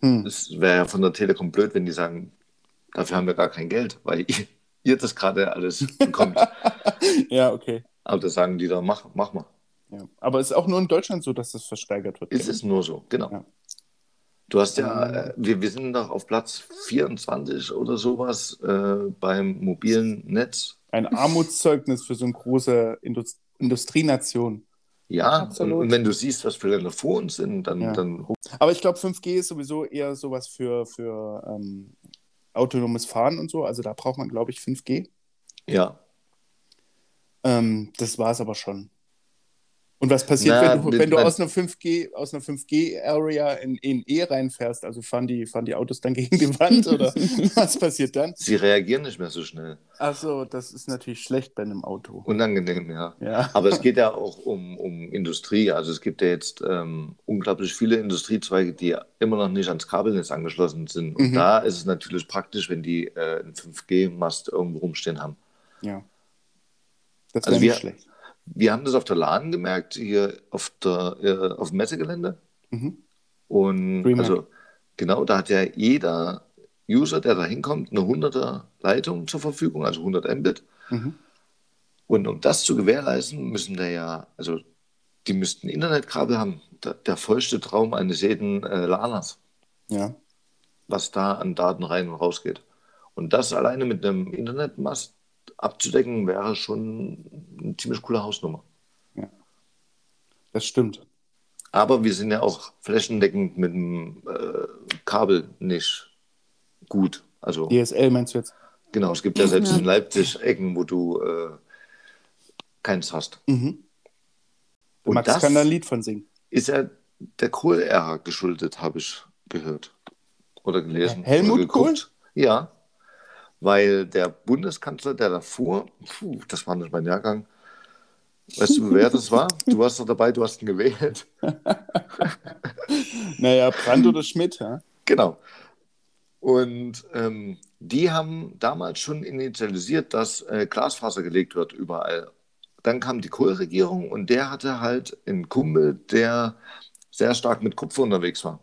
B: Hm.
C: Es wäre ja von der Telekom blöd, wenn die sagen, dafür haben wir gar kein Geld, weil ihr, ihr das gerade alles bekommt.
B: ja, okay.
C: Aber da sagen die dann, mach, mach mal.
B: Ja. Aber es ist auch nur in Deutschland so, dass das versteigert wird.
C: Ist es nur so, genau.
B: Ja.
C: Du hast ja,
B: Ähm.
C: äh, wir, wir sind doch auf Platz 24 oder sowas äh, beim mobilen Netz.
B: Ein Armutszeugnis für so eine große Indust Industrienation.
C: Ja, und,
A: Absolut.
C: und wenn du siehst, was für Länder vor uns sind, dann,
B: Ja.
C: dann
B: Aber ich glaube, 5G ist sowieso eher sowas für, für ähm, autonomes Fahren und so. Also da braucht man, glaube ich, 5G.
C: ja.
B: Ähm, das war es aber schon. Und was passiert,
C: Na,
B: wenn du, wenn du aus einer 5G, aus einer 5G-Area in, in E reinfährst? Also fahren die, fahren die Autos dann gegen die Wand oder was passiert dann?
C: Sie reagieren nicht mehr so schnell.
B: Achso, das ist natürlich schlecht bei einem Auto.
C: Unangenehm, ja.
B: Ja.
C: Aber es geht ja auch um, um Industrie. Also es gibt ja jetzt ähm, unglaublich viele Industriezweige, die immer noch nicht ans Kabelnetz angeschlossen sind. Und
B: Mhm.
C: da ist es natürlich praktisch, wenn die äh, einen 5G-Mast irgendwo rumstehen haben.
B: ja. Das
C: Also
B: wäre
C: wir-
B: nicht schlecht.
C: Wir haben das auf der LAN gemerkt, hier auf, der, äh, auf dem Messegelände.
B: Mhm.
C: Und
B: DreamHack.
C: also genau, da hat ja jeder User, der da hinkommt, eine 100er Leitung zur Verfügung, also 100 Mbit.
B: Mhm.
C: Und um das zu gewährleisten, müssen da ja, also die müssten Internetkabel haben. Der, der vollste Traum eines jeden äh, LANers,
B: Ja.
C: was da an Daten rein und raus geht. Und das alleine mit einem Internetmast abzudecken, wäre schon eine ziemlich coole Hausnummer.
B: Das stimmt.
C: Aber wir sind ja auch flächendeckend mit dem äh, Kabel nicht gut. Also
B: DSL meinst du jetzt?
C: genau, es gibt ja selbst
A: Ja.
C: in Leipzig Ecken, wo du äh, keins hast.
B: Mhm.
C: Und
B: Max
C: das-
B: kann da ein Lied von singen.
C: Ist ja der Kohl-Ära geschuldet, habe ich gehört oder gelesen.
B: Helmut
C: oder geguckt. Ja, weil der Bundeskanzler, der davor, puh, das war nicht mein Jahrgang, weißt du, wer das war? Du warst doch dabei, du hast ihn gewählt.
B: Naja, Brandt oder Schmidt, ja?
C: Genau. Und ähm, die haben damals schon initialisiert, dass äh, Glasfaser gelegt wird überall. Dann kam die Kohl-Regierung und der hatte halt einen Kumpel, der sehr stark mit Kupfer unterwegs war,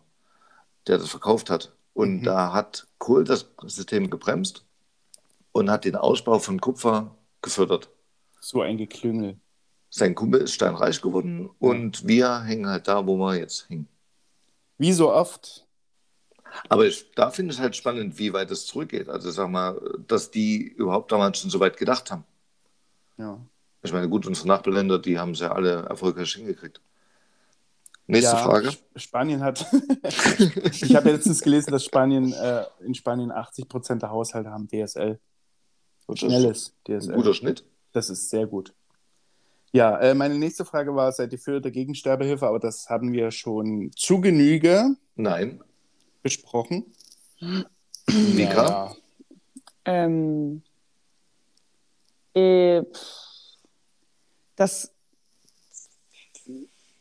C: der das verkauft hat. Und
B: Mhm.
C: da hat Kohl das System gebremst und hat den Ausbau von Kupfer gefördert.
B: So ein Geklüngel.
C: Sein Kumpel ist steinreich geworden und wir hängen halt da, wo wir jetzt hängen.
B: Wie so oft.
C: Aber ich, da finde ich halt spannend, wie weit es zurückgeht. Also sag mal, dass die überhaupt damals schon so weit gedacht haben.
B: Ja.
C: Ich meine, gut, unsere Nachbarländer, die haben es ja alle erfolgreich hingekriegt. Nächste
B: ja,
C: Frage.
B: Sp- Spanien hat. ich habe letztens gelesen, dass Spanien äh, in Spanien 80 Prozent der Haushalte haben DSL.
C: Ist
B: schnelles DSL.
C: guter Schnitt.
B: Das ist sehr gut. Ja, äh, meine nächste Frage war, seid ihr für oder gegen Sterbehilfe? Aber das haben wir schon zu Genüge
C: Nein.
B: besprochen.
C: Mika?
B: Ja,
A: Ähm, äh, das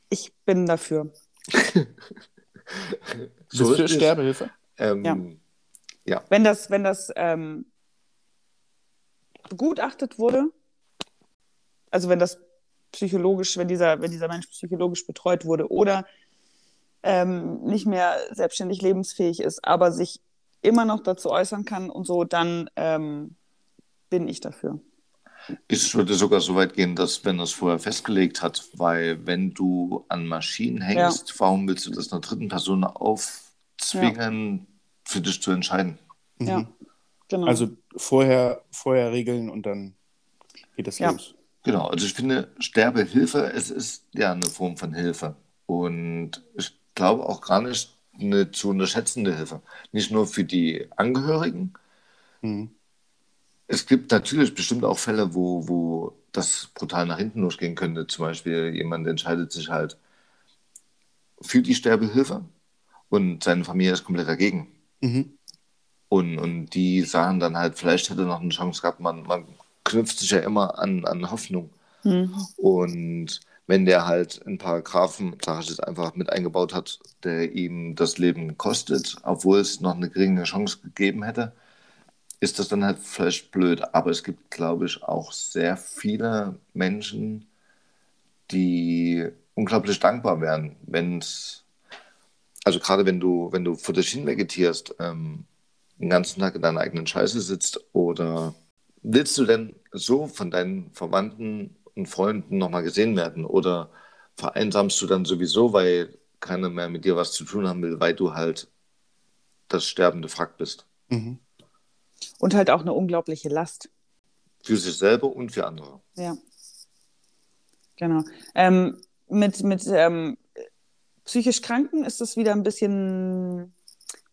A: Ich bin dafür.
B: So
C: ist
B: für. Sterbehilfe?
C: Ähm,
A: Ja. Wenn das, wenn das ähm, begutachtet wurde, also wenn das psychologisch, wenn dieser, wenn dieser Mensch psychologisch betreut wurde oder ähm, nicht mehr selbstständig lebensfähig ist, aber sich immer noch dazu äußern kann und so, dann ähm, bin ich dafür.
C: Ich würde sogar so weit gehen, dass wenn es vorher festgelegt hat, weil wenn du an Maschinen hängst, warum willst du das einer dritten Person aufzwingen, für dich zu entscheiden?
A: Ja, genau.
B: Also vorher, vorher regeln und dann geht das
A: Ja.
B: los.
C: Genau, also ich finde, Sterbehilfe, es ist ja eine Form von Hilfe. Und ich glaube auch gar nicht eine zu unterschätzende Hilfe. Nicht nur für die Angehörigen.
B: Mhm.
C: Es gibt natürlich bestimmt auch Fälle, wo, wo das brutal nach hinten losgehen könnte. Zum Beispiel jemand entscheidet sich halt für die Sterbehilfe und seine Familie ist komplett dagegen.
B: Mhm.
C: Und, und die sagen dann halt, vielleicht hätte er noch eine Chance gehabt. Man, man knüpft sich ja immer an, an Hoffnung.
A: Hm.
C: Und wenn der halt einen Paragraphen, sag ich jetzt einfach, mit eingebaut hat, der ihm das Leben kostet, obwohl es noch eine geringe Chance gegeben hätte, ist das dann halt vielleicht blöd. Aber es gibt, glaube ich, auch sehr viele Menschen, die unglaublich dankbar wären, wenn es, also gerade wenn du, wenn du vor dich hin vegetierst, ähm, den ganzen Tag in deiner eigenen Scheiße sitzt oder willst du denn so von deinen Verwandten und Freunden nochmal gesehen werden oder vereinsamst du dann sowieso, weil keiner mehr mit dir was zu tun haben will, weil du halt das sterbende Wrack bist?
B: Mhm.
A: Und halt auch eine unglaubliche Last.
C: Für sich selber und für andere.
A: Ja. Genau. Ähm, mit mit ähm, psychisch Kranken ist das wieder ein bisschen,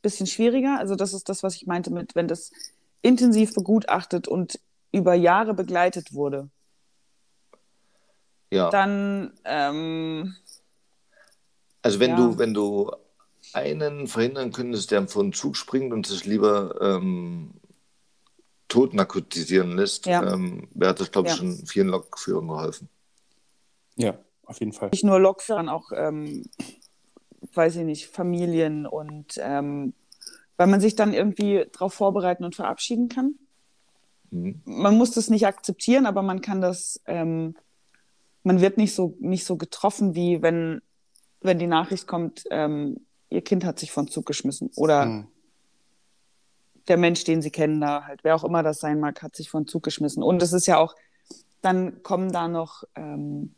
A: bisschen schwieriger. Also das ist das, was ich meinte mit, wenn das intensiv begutachtet und über Jahre begleitet wurde,
C: Ja.
A: dann ähm,
C: Also wenn
A: Ja.
C: du, wenn du einen verhindern könntest, der vor den Zug springt und sich lieber ähm, tot narkotisieren lässt,
A: Ja.
C: ähm, wäre das, glaube ich,
A: Ja.
C: schon vielen Lokführern geholfen.
B: Ja, auf jeden Fall.
A: nicht nur Lokführern, auch, ähm, weiß ich nicht, Familien und ähm, weil man sich dann irgendwie darauf vorbereiten und verabschieden kann.
C: Mhm.
A: man muss das nicht akzeptieren, aber man kann das, ähm, man wird nicht so, nicht so getroffen, wie wenn, wenn die Nachricht kommt, ähm, ihr Kind hat sich von Zug geschmissen oder
B: Mhm.
A: der Mensch, den sie kennen, da halt, wer auch immer das sein mag, hat sich von Zug geschmissen. Und es ist ja auch, dann kommen da noch ähm,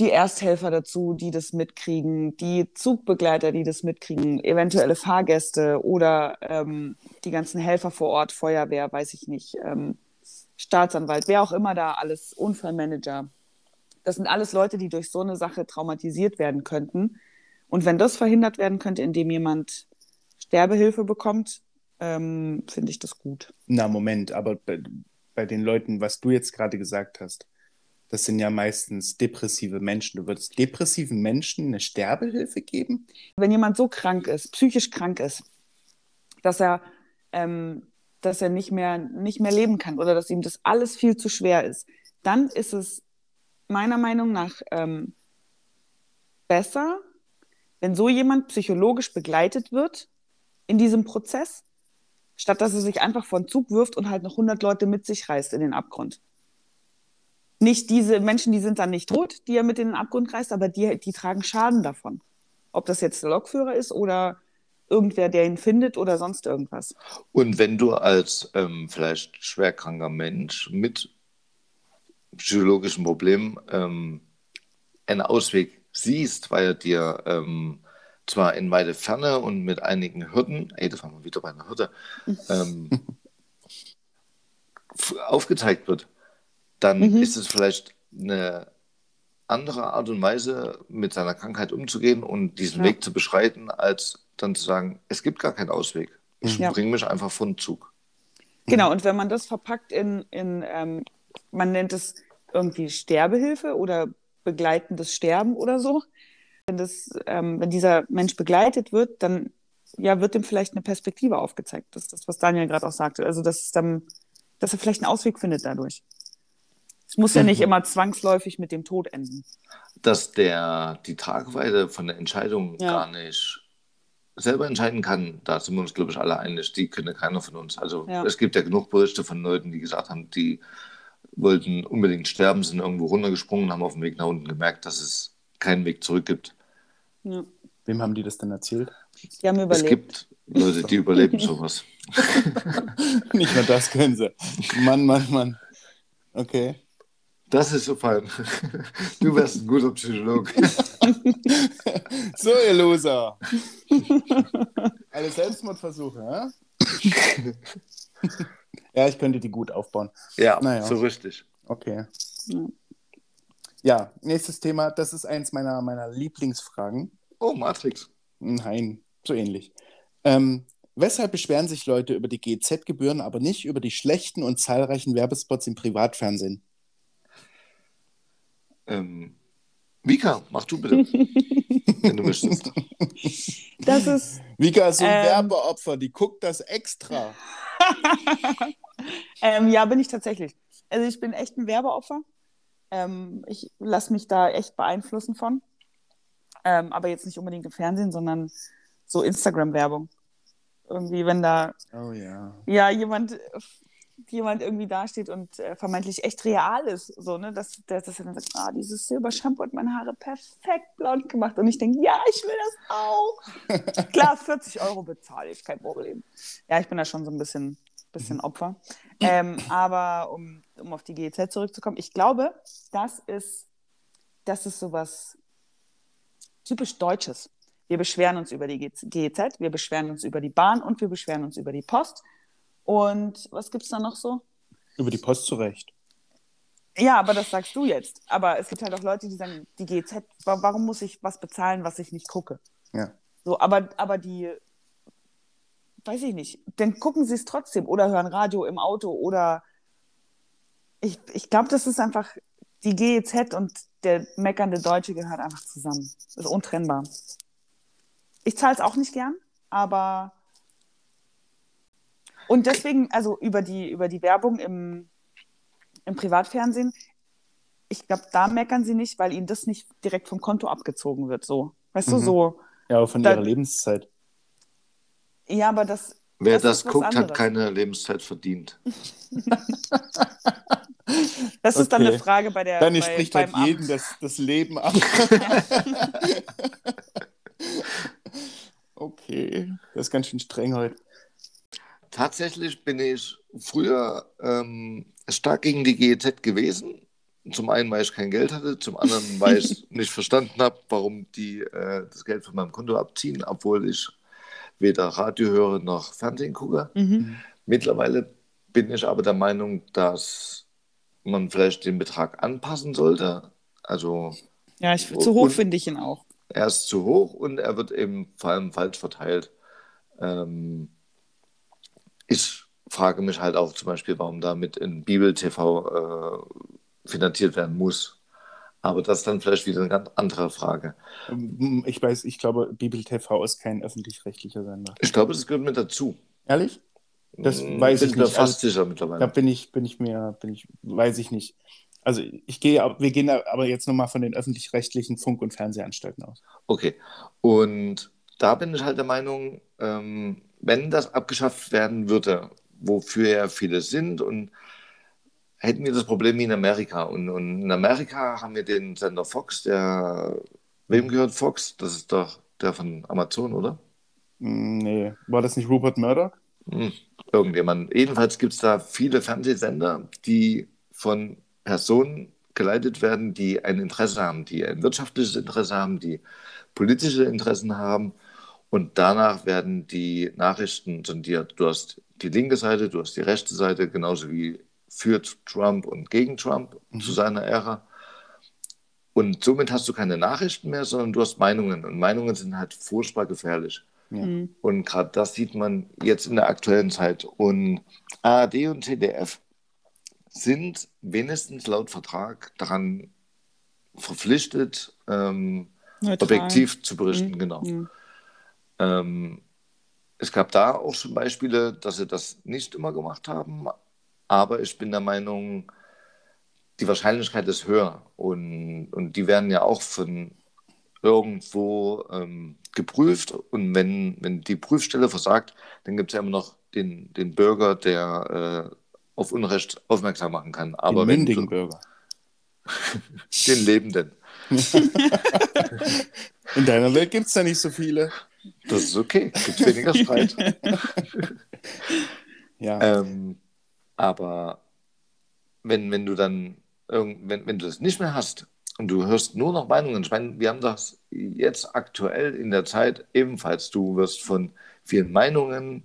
A: die Ersthelfer dazu, die das mitkriegen, die Zugbegleiter, die das mitkriegen, eventuelle Fahrgäste oder ähm, die ganzen Helfer vor Ort, Feuerwehr, weiß ich nicht, ähm, Staatsanwalt, wer auch immer da alles, Unfallmanager. Das sind alles Leute, die durch so eine Sache traumatisiert werden könnten. Und wenn das verhindert werden könnte, indem jemand Sterbehilfe bekommt, ähm, finde ich das gut.
B: Na, Moment, aber bei, bei den Leuten, was du jetzt gerade gesagt hast, das sind ja meistens depressive Menschen. Du würdest depressiven Menschen eine Sterbehilfe geben?
A: Wenn jemand so krank ist, psychisch krank ist, dass er, ähm, dass er nicht mehr, nicht mehr leben kann oder dass ihm das alles viel zu schwer ist, dann ist es meiner Meinung nach ähm, besser, wenn so jemand psychologisch begleitet wird in diesem Prozess, statt dass er sich einfach von Zug wirft und halt noch 100 Leute mit sich reißt in den Abgrund. Nicht diese Menschen, die sind dann nicht tot, die er mit in den Abgrund reißt, aber die, die tragen Schaden davon. Ob das jetzt der Lokführer ist oder irgendwer, der ihn findet oder sonst irgendwas.
C: Und wenn du als ähm, vielleicht schwerkranker Mensch mit psychologischen Problemen ähm, einen Ausweg siehst, weil er dir ähm, zwar in weite Ferne und mit einigen Hürden, ey, da waren wir wieder bei einer Hürde, ähm, f- aufgezeigt wird, dann
A: Mhm.
C: ist es vielleicht eine andere Art und Weise, mit seiner Krankheit umzugehen und diesen
A: Ja.
C: Weg zu beschreiten, als dann zu sagen, es gibt gar keinen Ausweg. Ich
A: Ja.
C: bringe mich einfach von Zug.
A: Genau, und wenn man das verpackt in, in ähm, man nennt es irgendwie Sterbehilfe oder begleitendes Sterben oder so, wenn, das, ähm, wenn dieser Mensch begleitet wird, dann ja, wird ihm vielleicht eine Perspektive aufgezeigt. Das ist das, was Daniel gerade auch sagte. Also, dass, dann, dass er vielleicht einen Ausweg findet dadurch. Es muss ja nicht immer zwangsläufig mit dem Tod enden.
C: Dass der die Tragweite von der Entscheidung
A: Ja.
C: gar nicht selber entscheiden kann, da sind wir uns, glaube ich, alle einig, die können keiner von uns. Also
A: Ja.
C: es gibt ja genug Berichte von Leuten, die gesagt haben, die wollten unbedingt sterben, sind irgendwo runtergesprungen, haben auf dem Weg nach unten gemerkt, dass es keinen Weg zurück gibt.
A: Ja.
B: Wem haben die das denn erzählt?
A: Die haben
C: Es
A: überlebt.
C: gibt Leute, die überleben sowas.
B: Nicht nur das können sie. Mann, Mann, Mann. Okay.
C: Das ist so fein. Du wärst ein guter Psychologe.
B: So, ihr Loser. Alle Selbstmordversuche, ja? ja, ich könnte die gut aufbauen.
C: Ja,
B: Naja.
C: so richtig.
B: Okay.
A: Ja.
B: Ja, nächstes Thema. Das ist eins meiner, meiner Lieblingsfragen.
C: Oh, Matrix.
B: Nein, so ähnlich. Ähm, weshalb beschweren sich Leute über die GZ-Gebühren, aber nicht über die schlechten und zahlreichen Werbespots im Privatfernsehen?
C: Ähm, Vika, mach du bitte. wenn du möchtest.
A: Das ist,
B: Vika ist so ein
A: Ähm.
B: Werbeopfer, die guckt das extra.
A: ähm, ja, bin ich tatsächlich. Also ich bin echt ein Werbeopfer. Ähm, ich lasse mich da echt beeinflussen von. Ähm, aber jetzt nicht unbedingt im Fernsehen, sondern so Instagram-Werbung. Irgendwie, wenn da
B: Oh ja.
A: ja jemand, jemand irgendwie dasteht und äh, vermeintlich echt real ist, so, ne, dass, dass, dass er dann sagt, ah, dieses Silbershampoo hat meine Haare perfekt blond gemacht. Und ich denke, ja, ich will das auch. Klar, 40 Euro bezahle ich, kein Problem. Ja, ich bin da schon so ein bisschen, bisschen Opfer. Ähm, aber um, um auf die GEZ zurückzukommen, ich glaube, das ist, das ist sowas typisch Deutsches. Wir beschweren uns über die GEZ, wir beschweren uns über die Bahn und wir beschweren uns über die Post. Und was gibt es da noch so?
B: Über die Post zurecht.
A: Ja, aber das sagst du jetzt. Aber es gibt halt auch Leute, die sagen, die GEZ, wa- warum muss ich was bezahlen, was ich nicht gucke?
B: Ja.
A: So, aber, aber die, weiß ich nicht, dann gucken sie es trotzdem oder hören Radio im Auto oder ich, ich glaube, das ist einfach, die GEZ und der meckernde Deutsche gehört einfach zusammen. Das ist untrennbar. Ich zahle es auch nicht gern, aber und deswegen, also über die, über die Werbung im, im Privatfernsehen, ich glaube, da meckern sie nicht, weil ihnen das nicht direkt vom Konto abgezogen wird. So. Weißt du,
B: Mhm.
A: so.
B: Ja, aber von
A: Da-
B: ihrer Lebenszeit.
A: Ja, aber das.
C: Wer
A: Das
C: das, guckt, hat keine Lebenszeit verdient.
A: Das ist dann
B: Okay.
A: eine Frage bei der.
B: Dann
A: bei,
B: spricht
A: beim
B: halt jedem das, das Leben ab. okay. Das ist ganz schön streng heute.
C: Tatsächlich bin ich früher ähm, stark gegen die GEZ gewesen. Zum einen, weil ich kein Geld hatte, zum anderen, weil ich nicht verstanden habe, warum die äh, das Geld von meinem Konto abziehen, obwohl ich weder Radio höre noch Fernsehen gucke.
A: Mhm.
C: Mittlerweile bin ich aber der Meinung, dass man vielleicht den Betrag anpassen sollte. Also
A: Ja, ich, zu hoch finde ich ihn auch.
C: er ist zu hoch und er wird eben vor allem falsch verteilt. Ähm, ich frage mich halt auch zum Beispiel, warum damit in Bibel TV äh, finanziert werden muss. Aber das ist dann vielleicht wieder eine ganz andere Frage.
B: Ähm, Ich weiß, ich glaube, Bibel TV ist kein öffentlich-rechtlicher Sender.
C: Ich glaube, das gehört mit dazu.
B: Ehrlich? Das
C: Hm,
B: weiß
C: bin
B: ich
C: mir
B: nicht.
C: fast
B: Also,
C: sicher
B: Da
C: mittlerweile.
B: bin ich, bin ich mir, bin ich, weiß ich nicht. Also ich gehe, wir gehen aber jetzt nochmal von den öffentlich-rechtlichen Funk- und Fernsehanstalten aus.
C: Okay. Und da bin ich halt der Meinung, ähm, wenn das abgeschafft werden würde, wofür ja viele sind und hätten wir das Problem wie in Amerika. Und, und in Amerika haben wir den Sender Fox, der, wem gehört Fox? Das ist doch der von Amazon, oder?
B: Hm, Nee, war das nicht Rupert Murdoch?
C: Hm, irgendjemand. Jedenfalls gibt es da viele Fernsehsender, die von Personen geleitet werden, die ein Interesse haben, die ein wirtschaftliches Interesse haben, die politische Interessen haben. Und danach werden die Nachrichten sondiert. Du hast die linke Seite, du hast die rechte Seite, genauso wie für Trump und gegen Trump zu seiner Ära. Und somit hast du keine Nachrichten mehr, sondern du hast Meinungen. Und Meinungen sind halt furchtbar gefährlich.
B: Ja.
A: Mhm.
C: Und gerade das sieht man jetzt in der aktuellen Zeit. Und ARD und ZDF sind wenigstens laut Vertrag daran verpflichtet, ähm, objektiv zu berichten.
A: Mhm.
C: Genau.
A: Mhm.
C: Ähm, es gab da auch schon Beispiele, dass sie das nicht immer gemacht haben. Aber ich bin der Meinung, die Wahrscheinlichkeit ist höher. Und, und die werden ja auch von irgendwo ähm, geprüft. Und wenn, wenn die Prüfstelle versagt, dann gibt es ja immer noch den, den Bürger, der äh, auf Unrecht aufmerksam machen kann. Aber
B: den mündigen Bürger.
C: den Lebenden.
B: In deiner Welt gibt es da nicht so viele.
C: Das ist okay. Gibt weniger Streit.
B: Ja.
C: Ähm, aber wenn, wenn du dann, wenn, wenn du das nicht mehr hast und du hörst nur noch Meinungen, ich meine, wir haben das jetzt aktuell in der Zeit ebenfalls, du wirst von vielen Meinungen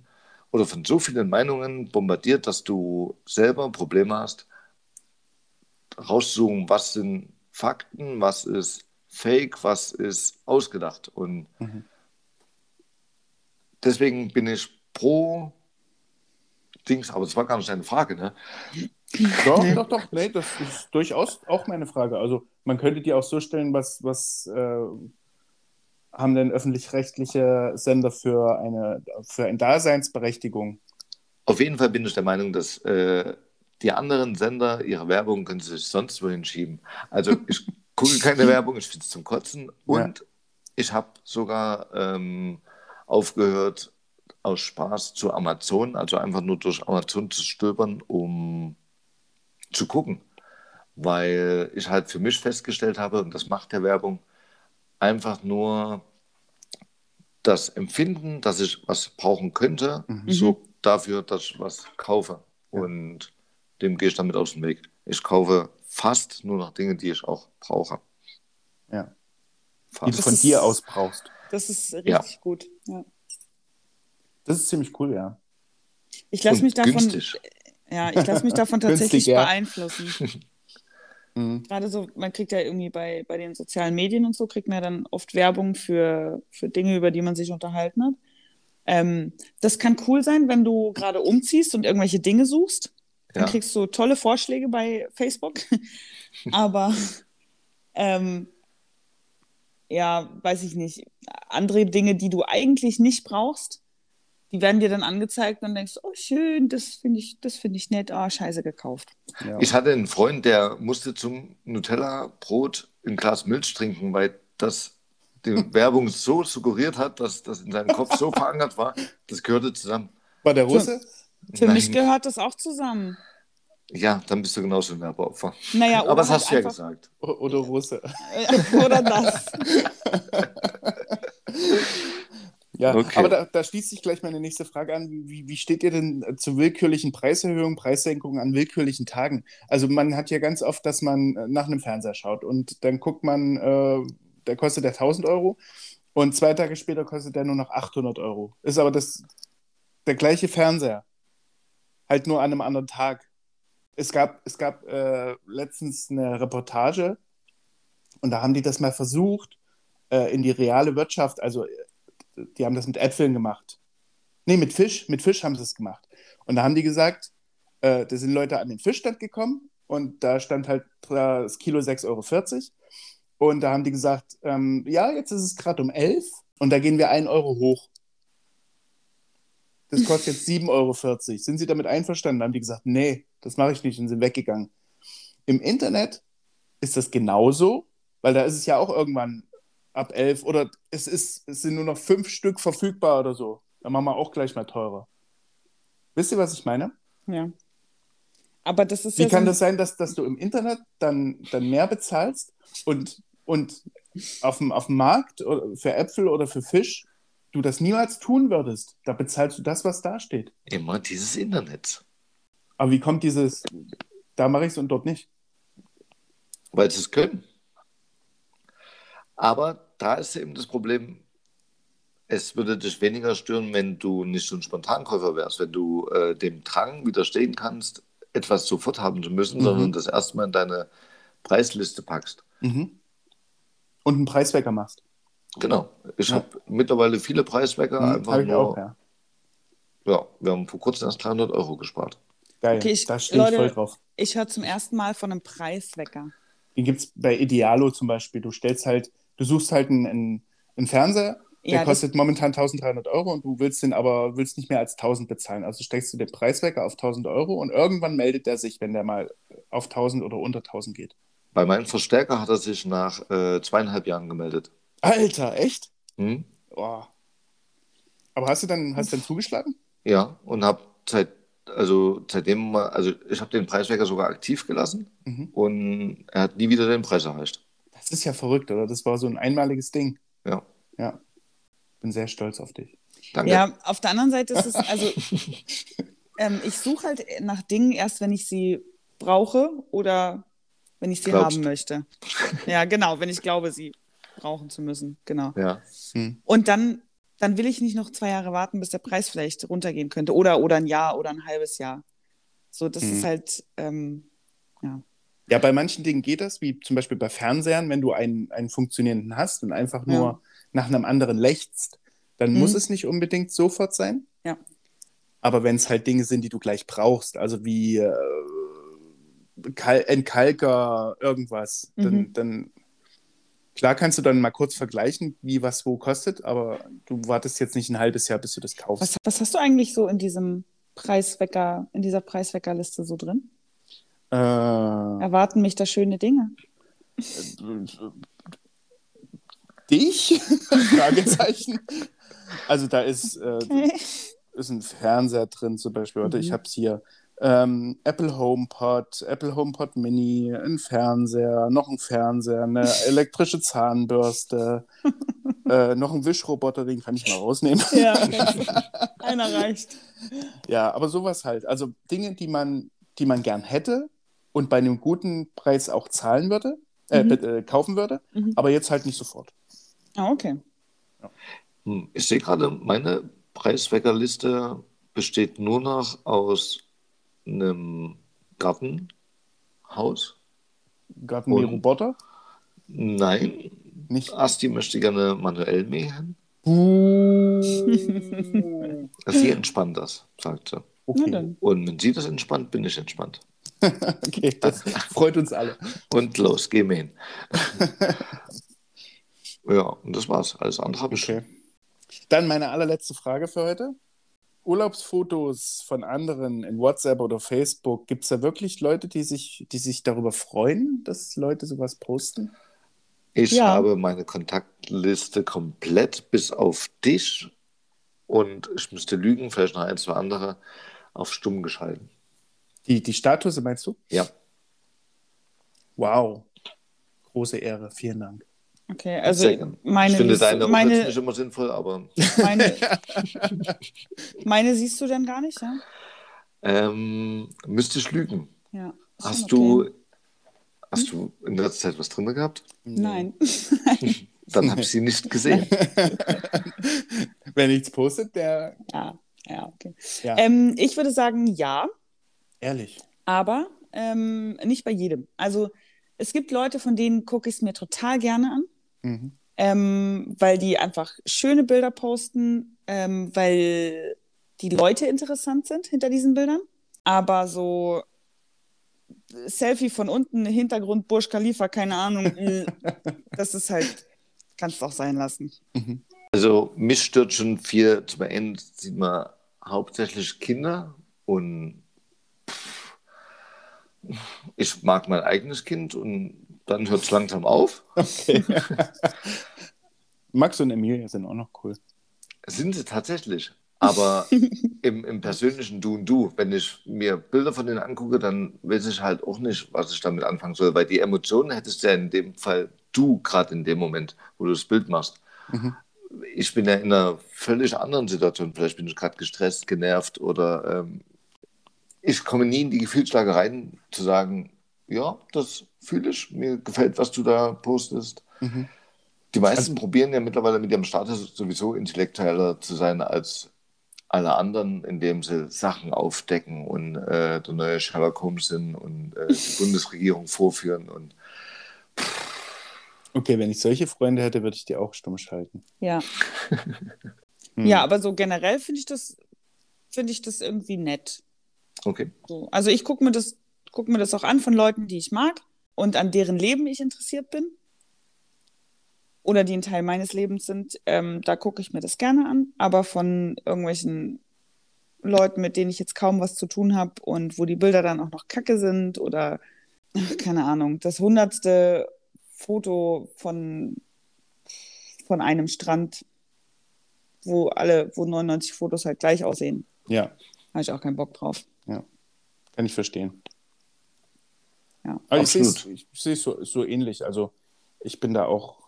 C: oder von so vielen Meinungen bombardiert, dass du selber Probleme hast, rauszusuchen, was sind Fakten, was ist Fake, was ist ausgedacht. Und
B: Mhm.
C: Deswegen bin ich pro Dings, aber das war gar nicht deine Frage, ne?
B: Doch, doch, doch. Nee, das ist durchaus auch meine Frage. Also man könnte die auch so stellen, was, was äh, haben denn öffentlich-rechtliche Sender für eine, für eine Daseinsberechtigung?
C: Auf jeden Fall bin ich der Meinung, dass äh, die anderen Sender ihre Werbung können sie sich sonst wohin schieben. Also ich gucke keine Werbung, ich finde es zum Kotzen und ich habe sogar ähm, aufgehört aus Spaß zu Amazon, also einfach nur durch Amazon zu stöbern, um zu gucken. Weil ich halt für mich festgestellt habe, und das macht der Werbung, einfach nur das Empfinden, dass ich was brauchen könnte, so dafür, dass ich was kaufe. Und dem gehe ich damit aus dem Weg. Ich kaufe fast nur noch Dinge, die ich auch brauche.
B: Ja. Die
C: Fast.
B: du von dir aus brauchst.
A: Das ist richtig
C: Ja.
A: gut. Ja.
B: Das ist ziemlich cool, ja.
A: Ich lasse mich davon,
C: günstig.
A: ja, ich lasse mich davon tatsächlich
B: Günstiger.
A: beeinflussen.
B: Mhm.
A: Gerade so, man kriegt ja irgendwie bei, bei den sozialen Medien und so, kriegt man ja dann oft Werbung für, für Dinge, über die man sich unterhalten hat. Ähm, das kann cool sein, wenn du gerade umziehst und irgendwelche Dinge suchst. Dann
C: Ja.
A: kriegst du tolle Vorschläge bei Facebook. Aber ähm, ja, weiß ich nicht. Andere Dinge, die du eigentlich nicht brauchst, die werden dir dann angezeigt und denkst oh schön, das finde ich, das finde ich nett, ah, scheiße gekauft.
B: ja.
C: Ich hatte einen Freund, der musste zum Nutella-Brot ein Glas Milch trinken, weil das die Werbung so suggeriert hat, dass das in seinem Kopf so verankert war, das gehörte zusammen.
B: War der Russe?
A: Für mich
C: Nein.
A: gehört das auch zusammen.
C: Ja, dann bist du genauso ein Werbeopfer.
A: Naja,
C: Aber
A: oder
C: das hast du ja gesagt.
B: Oder Russe?
A: Oder das.
B: Ja,
C: Okay.
B: aber da, da schließt sich gleich meine nächste Frage an. Wie, wie steht ihr denn äh, zu willkürlichen Preiserhöhungen, Preissenkungen an willkürlichen Tagen? Also man hat ja ganz oft, dass man äh, nach einem Fernseher schaut und dann guckt man, äh, der kostet der 1000 Euro und zwei Tage später kostet der nur noch 800 Euro. Ist aber das, der gleiche Fernseher, halt nur an einem anderen Tag. Es gab, es gab äh, letztens eine Reportage und da haben die das mal versucht, äh, in die reale Wirtschaft, also die haben das mit Äpfeln gemacht. Nee, mit Fisch. Mit Fisch haben sie es gemacht. Und da haben die gesagt, äh, da sind Leute an den Fischstand gekommen und da stand halt das Kilo 6,40 Euro. Und da haben die gesagt, ähm, ja, jetzt ist es gerade um 11 und da gehen wir 1 Euro hoch. Das kostet jetzt 7,40 Euro. Sind Sie damit einverstanden? Da haben die gesagt, nee, das mache ich nicht und sind weggegangen. Im Internet ist das genauso, weil da ist es ja auch irgendwann ab 11 oder es, ist, es sind nur noch fünf Stück verfügbar oder so. Dann machen wir auch gleich mal teurer. Wisst ihr, was ich meine?
A: Ja. Aber das ist
B: Wie
A: ja
B: kann
A: so,
B: das sein, dass, dass du im Internet dann, dann mehr bezahlst und, und auf, dem, auf dem Markt oder für Äpfel oder für Fisch du das niemals tun würdest? Da bezahlst du das, was da steht.
C: Immer dieses Internet.
B: Aber wie kommt dieses, da mache ich es und dort nicht?
C: weil sie es können. Aber da ist eben das Problem, es würde dich weniger stören, wenn du nicht so ein Spontankäufer wärst, wenn du äh, dem Drang widerstehen kannst, etwas sofort haben zu müssen,
B: Mhm.
C: sondern das erstmal in deine Preisliste packst.
B: Mhm. Und einen Preiswecker machst.
C: Genau. Ich
B: Ja.
C: habe mittlerweile viele Preiswecker.
B: Mhm,
C: einfach nur,
B: auch, ja.
C: ja, wir haben vor kurzem erst 300 Euro gespart.
B: Geil,
A: Okay, ich-
B: da stehe ich voll drauf.
A: ich höre zum ersten Mal von einem Preiswecker.
B: Den gibt es bei Idealo zum Beispiel. Du stellst halt, du suchst halt einen, einen, einen Fernseher Der
A: Ja,
B: kostet momentan 1300 Euro und du willst den aber willst nicht mehr als 1000 bezahlen. Also steckst du den Preiswecker auf 1000 Euro und irgendwann meldet der sich, wenn der mal auf 1000 oder unter 1000 geht.
C: Bei meinem Verstärker hat er sich nach äh, zweieinhalb Jahren gemeldet.
B: Alter, echt?
C: Hm?
B: Boah. Aber hast du dann, hast du dann zugeschlagen?
C: Ja, und habe seit, also seitdem also ich habe den Preiswecker sogar aktiv gelassen
B: Mhm.
C: und er hat nie wieder den Preis erreicht.
B: Das ist ja verrückt, oder? Das war so ein einmaliges Ding.
C: Ja,
B: Ja. Bin sehr stolz auf dich.
C: danke.
A: ja, auf der anderen Seite ist es, also ähm, ich suche halt nach Dingen erst, wenn ich sie brauche oder wenn ich sie
C: Glaubst.
A: haben möchte. Ja, genau, wenn ich glaube, sie brauchen zu müssen. Genau.
C: Ja.
A: Und dann, dann will ich nicht noch zwei Jahre warten, bis der Preis vielleicht runtergehen könnte. Oder, oder ein Jahr oder ein halbes Jahr. So, das
B: Mhm.
A: ist halt, ähm, ja.
B: Ja, bei manchen Dingen geht das, wie zum Beispiel bei Fernsehern, wenn du einen, einen funktionierenden hast und einfach nur
A: Ja.
B: nach einem anderen lechzt, dann
A: Mhm.
B: muss es nicht unbedingt sofort sein.
A: Ja.
B: Aber wenn es halt Dinge sind, die du gleich brauchst, also wie äh, Kal Entkalker, irgendwas, dann,
A: Mhm.
B: dann klar kannst du dann mal kurz vergleichen, wie was wo kostet, aber du wartest jetzt nicht ein halbes Jahr, bis du das kaufst.
A: Was, was hast du eigentlich so in diesem Preiswecker, in dieser Preisweckerliste so drin?
B: Äh,
A: Erwarten mich da schöne Dinge?
B: dich? Fragezeichen. Also da ist, äh, ist ein Fernseher drin zum Beispiel. Warte,
A: Mhm.
B: ich habe es hier. Ähm, Apple HomePod, Apple HomePod Mini, ein Fernseher, noch ein Fernseher, eine elektrische Zahnbürste, äh, noch ein Wischroboter, den kann ich mal rausnehmen.
A: Ja, einer reicht.
B: Ja, aber sowas halt. Also Dinge, die man, die man gern hätte und bei einem guten Preis auch zahlen würde, äh,
A: Mhm.
B: äh, kaufen würde,
A: Mhm.
B: aber jetzt halt nicht sofort.
A: Ah, okay.
C: Hm, Ich sehe gerade, meine Preisweckerliste besteht nur noch aus einem Gartenhaus.
B: Garten wie
C: Und-
B: Roboter?
C: Nein,
B: Nicht.
C: Asti möchte gerne manuell mähen. Sie entspannt das, sagt sie.
A: Na
B: Okay.
C: Und wenn sie das entspannt, bin ich entspannt.
B: okay, das freut uns alle.
C: Und los, geh mähen. ja, und das war's. Alles andere habe ich
B: Okay. Dann meine allerletzte Frage für heute. Urlaubsfotos von anderen in WhatsApp oder Facebook, gibt es da wirklich Leute, die sich, die sich darüber freuen, dass Leute sowas posten?
C: Ich
A: Ja.
C: habe meine Kontaktliste komplett bis auf dich und ich müsste lügen, vielleicht noch ein, zwei andere, auf stumm geschalten.
B: Die, die Status, meinst du?
C: Ja,
B: Wow. Große Ehre, vielen Dank.
A: Okay, also meine,
C: ich finde deine
A: meine,
C: nicht immer sinnvoll, aber
A: meine, meine siehst du denn gar nicht, ja?
C: ähm, müsste ich lügen.
A: Ja.
C: Hast
A: okay.
C: du, hast du in letzter Zeit was drin gehabt?
A: Nein.
C: Dann habe ich sie nicht gesehen.
B: Wer nichts postet, der.
A: ja, ja, okay.
B: Ja,
A: Ähm, ich würde sagen, ja,
B: ehrlich.
A: aber ähm, nicht bei jedem. Also es gibt Leute, von denen gucke ich es mir total gerne an.
B: Mhm.
A: ähm, weil die einfach schöne Bilder posten, ähm, weil die Leute interessant sind hinter diesen Bildern. Aber so Selfie von unten, Hintergrund Burj Khalifa, keine Ahnung, äh, das ist halt, kannst du auch sein lassen.
C: Also mich stört schon viel, zum einen sieht man hauptsächlich Kinder und ich mag mein eigenes Kind und dann hört es langsam auf.
B: Okay. Max und Emilia sind auch noch cool.
C: Sind sie tatsächlich. Aber im, im persönlichen Du und Du, wenn ich mir Bilder von denen angucke, dann weiß ich halt auch nicht, was ich damit anfangen soll, weil die Emotionen hättest ja in dem Fall du gerade in dem Moment, wo du das Bild machst.
B: Mhm.
C: Ich bin ja in einer völlig anderen Situation. Vielleicht bin ich gerade gestresst, genervt oder ähm, ich komme nie in die Gefühlslage rein, zu sagen, ja, das fühle ich, mir gefällt, was du da postest.
B: Mhm.
C: Die meisten probieren ja mittlerweile mit ihrem Status sowieso intellektueller zu sein als alle anderen, indem sie Sachen aufdecken und äh, der neue Sherlock Holmes sind und äh, die Bundesregierung vorführen. Und
B: Okay, wenn ich solche Freunde hätte, würde ich die auch stumm schalten.
A: Ja.
B: Hm.
A: Ja, aber so generell finde ich das, finde ich das irgendwie nett.
C: Okay,
A: So. Also ich gucke mir das, guck mir das auch an von Leuten, die ich mag und an deren Leben ich interessiert bin. oder die ein Teil meines Lebens sind, ähm, da gucke ich mir das gerne an. Aber von irgendwelchen Leuten, mit denen ich jetzt kaum was zu tun habe und wo die Bilder dann auch noch kacke sind oder keine Ahnung, das hundertste Foto von, von einem Strand, wo alle, wo 99 Fotos halt gleich aussehen.
B: Ja,
A: Habe ich auch keinen Bock drauf.
B: Kann ich verstehen.
A: Ja.
B: Aber ich sehe es
C: Absolut.
B: so, so ähnlich. Also ich bin da auch.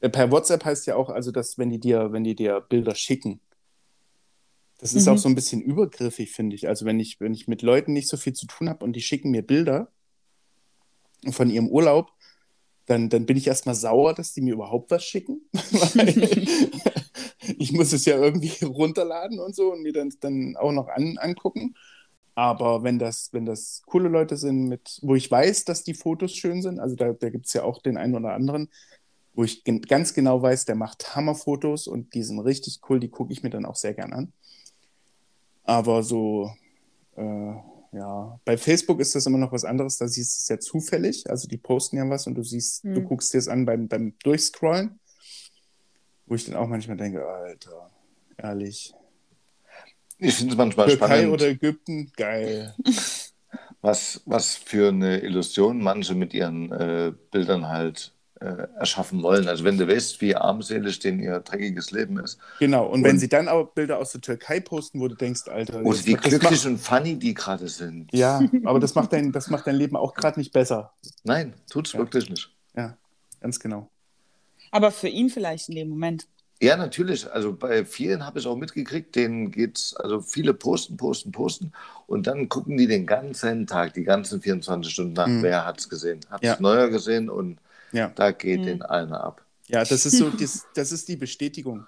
B: Äh, Per WhatsApp heißt ja auch, also dass wenn die dir, wenn die dir Bilder schicken, das ist
A: Mhm.
B: auch so ein bisschen übergriffig, finde ich. Also wenn ich, wenn ich mit Leuten nicht so viel zu tun habe und die schicken mir Bilder von ihrem Urlaub, dann, dann bin ich erstmal sauer, dass die mir überhaupt was schicken. Ich muss es ja irgendwie runterladen und so und mir dann, dann auch noch an, angucken. Aber wenn das, wenn das coole Leute sind, mit, wo ich weiß, dass die Fotos schön sind, also da, da gibt es ja auch den einen oder anderen, wo ich ganz genau weiß, der macht Hammerfotos und die sind richtig cool, die gucke ich mir dann auch sehr gern an. Aber so, äh, ja, bei Facebook ist das immer noch was anderes, da siehst du es ja zufällig, also die posten ja was und du siehst, du
A: Hm.
B: guckst dir es an beim, beim Durchscrollen, wo ich dann auch manchmal denke, Alter, ehrlich,
C: Ich finde es manchmal
B: Türkei
C: spannend,
B: oder Ägypten, geil.
C: was, was für eine Illusion manche mit ihren äh, Bildern halt äh, erschaffen wollen. Also wenn du weißt, wie armselig denen ihr dreckiges Leben ist.
B: Genau, und wenn
C: Und-
B: sie dann auch Bilder aus der Türkei posten, wo du denkst, Alter,
C: Oder
B: das-
C: wie glücklich
B: macht,
C: und funny die gerade sind.
B: ja, aber das macht dein, das macht dein Leben auch gerade nicht besser.
C: Nein, tut's
B: Ja.
C: wirklich nicht.
B: Ja, ganz genau.
A: Aber für ihn vielleicht in dem Moment.
C: Ja, natürlich. Also bei vielen habe ich auch mitgekriegt, denen geht's, also viele posten, posten, posten und dann gucken die den ganzen Tag, die ganzen 24 Stunden nach,
B: Mhm.
C: wer hat's gesehen, hat's
B: Ja.
C: neuer gesehen und
B: Ja,
C: da geht
A: Mhm.
C: den einer ab.
B: ja das ist so, das, das ist die Bestätigung.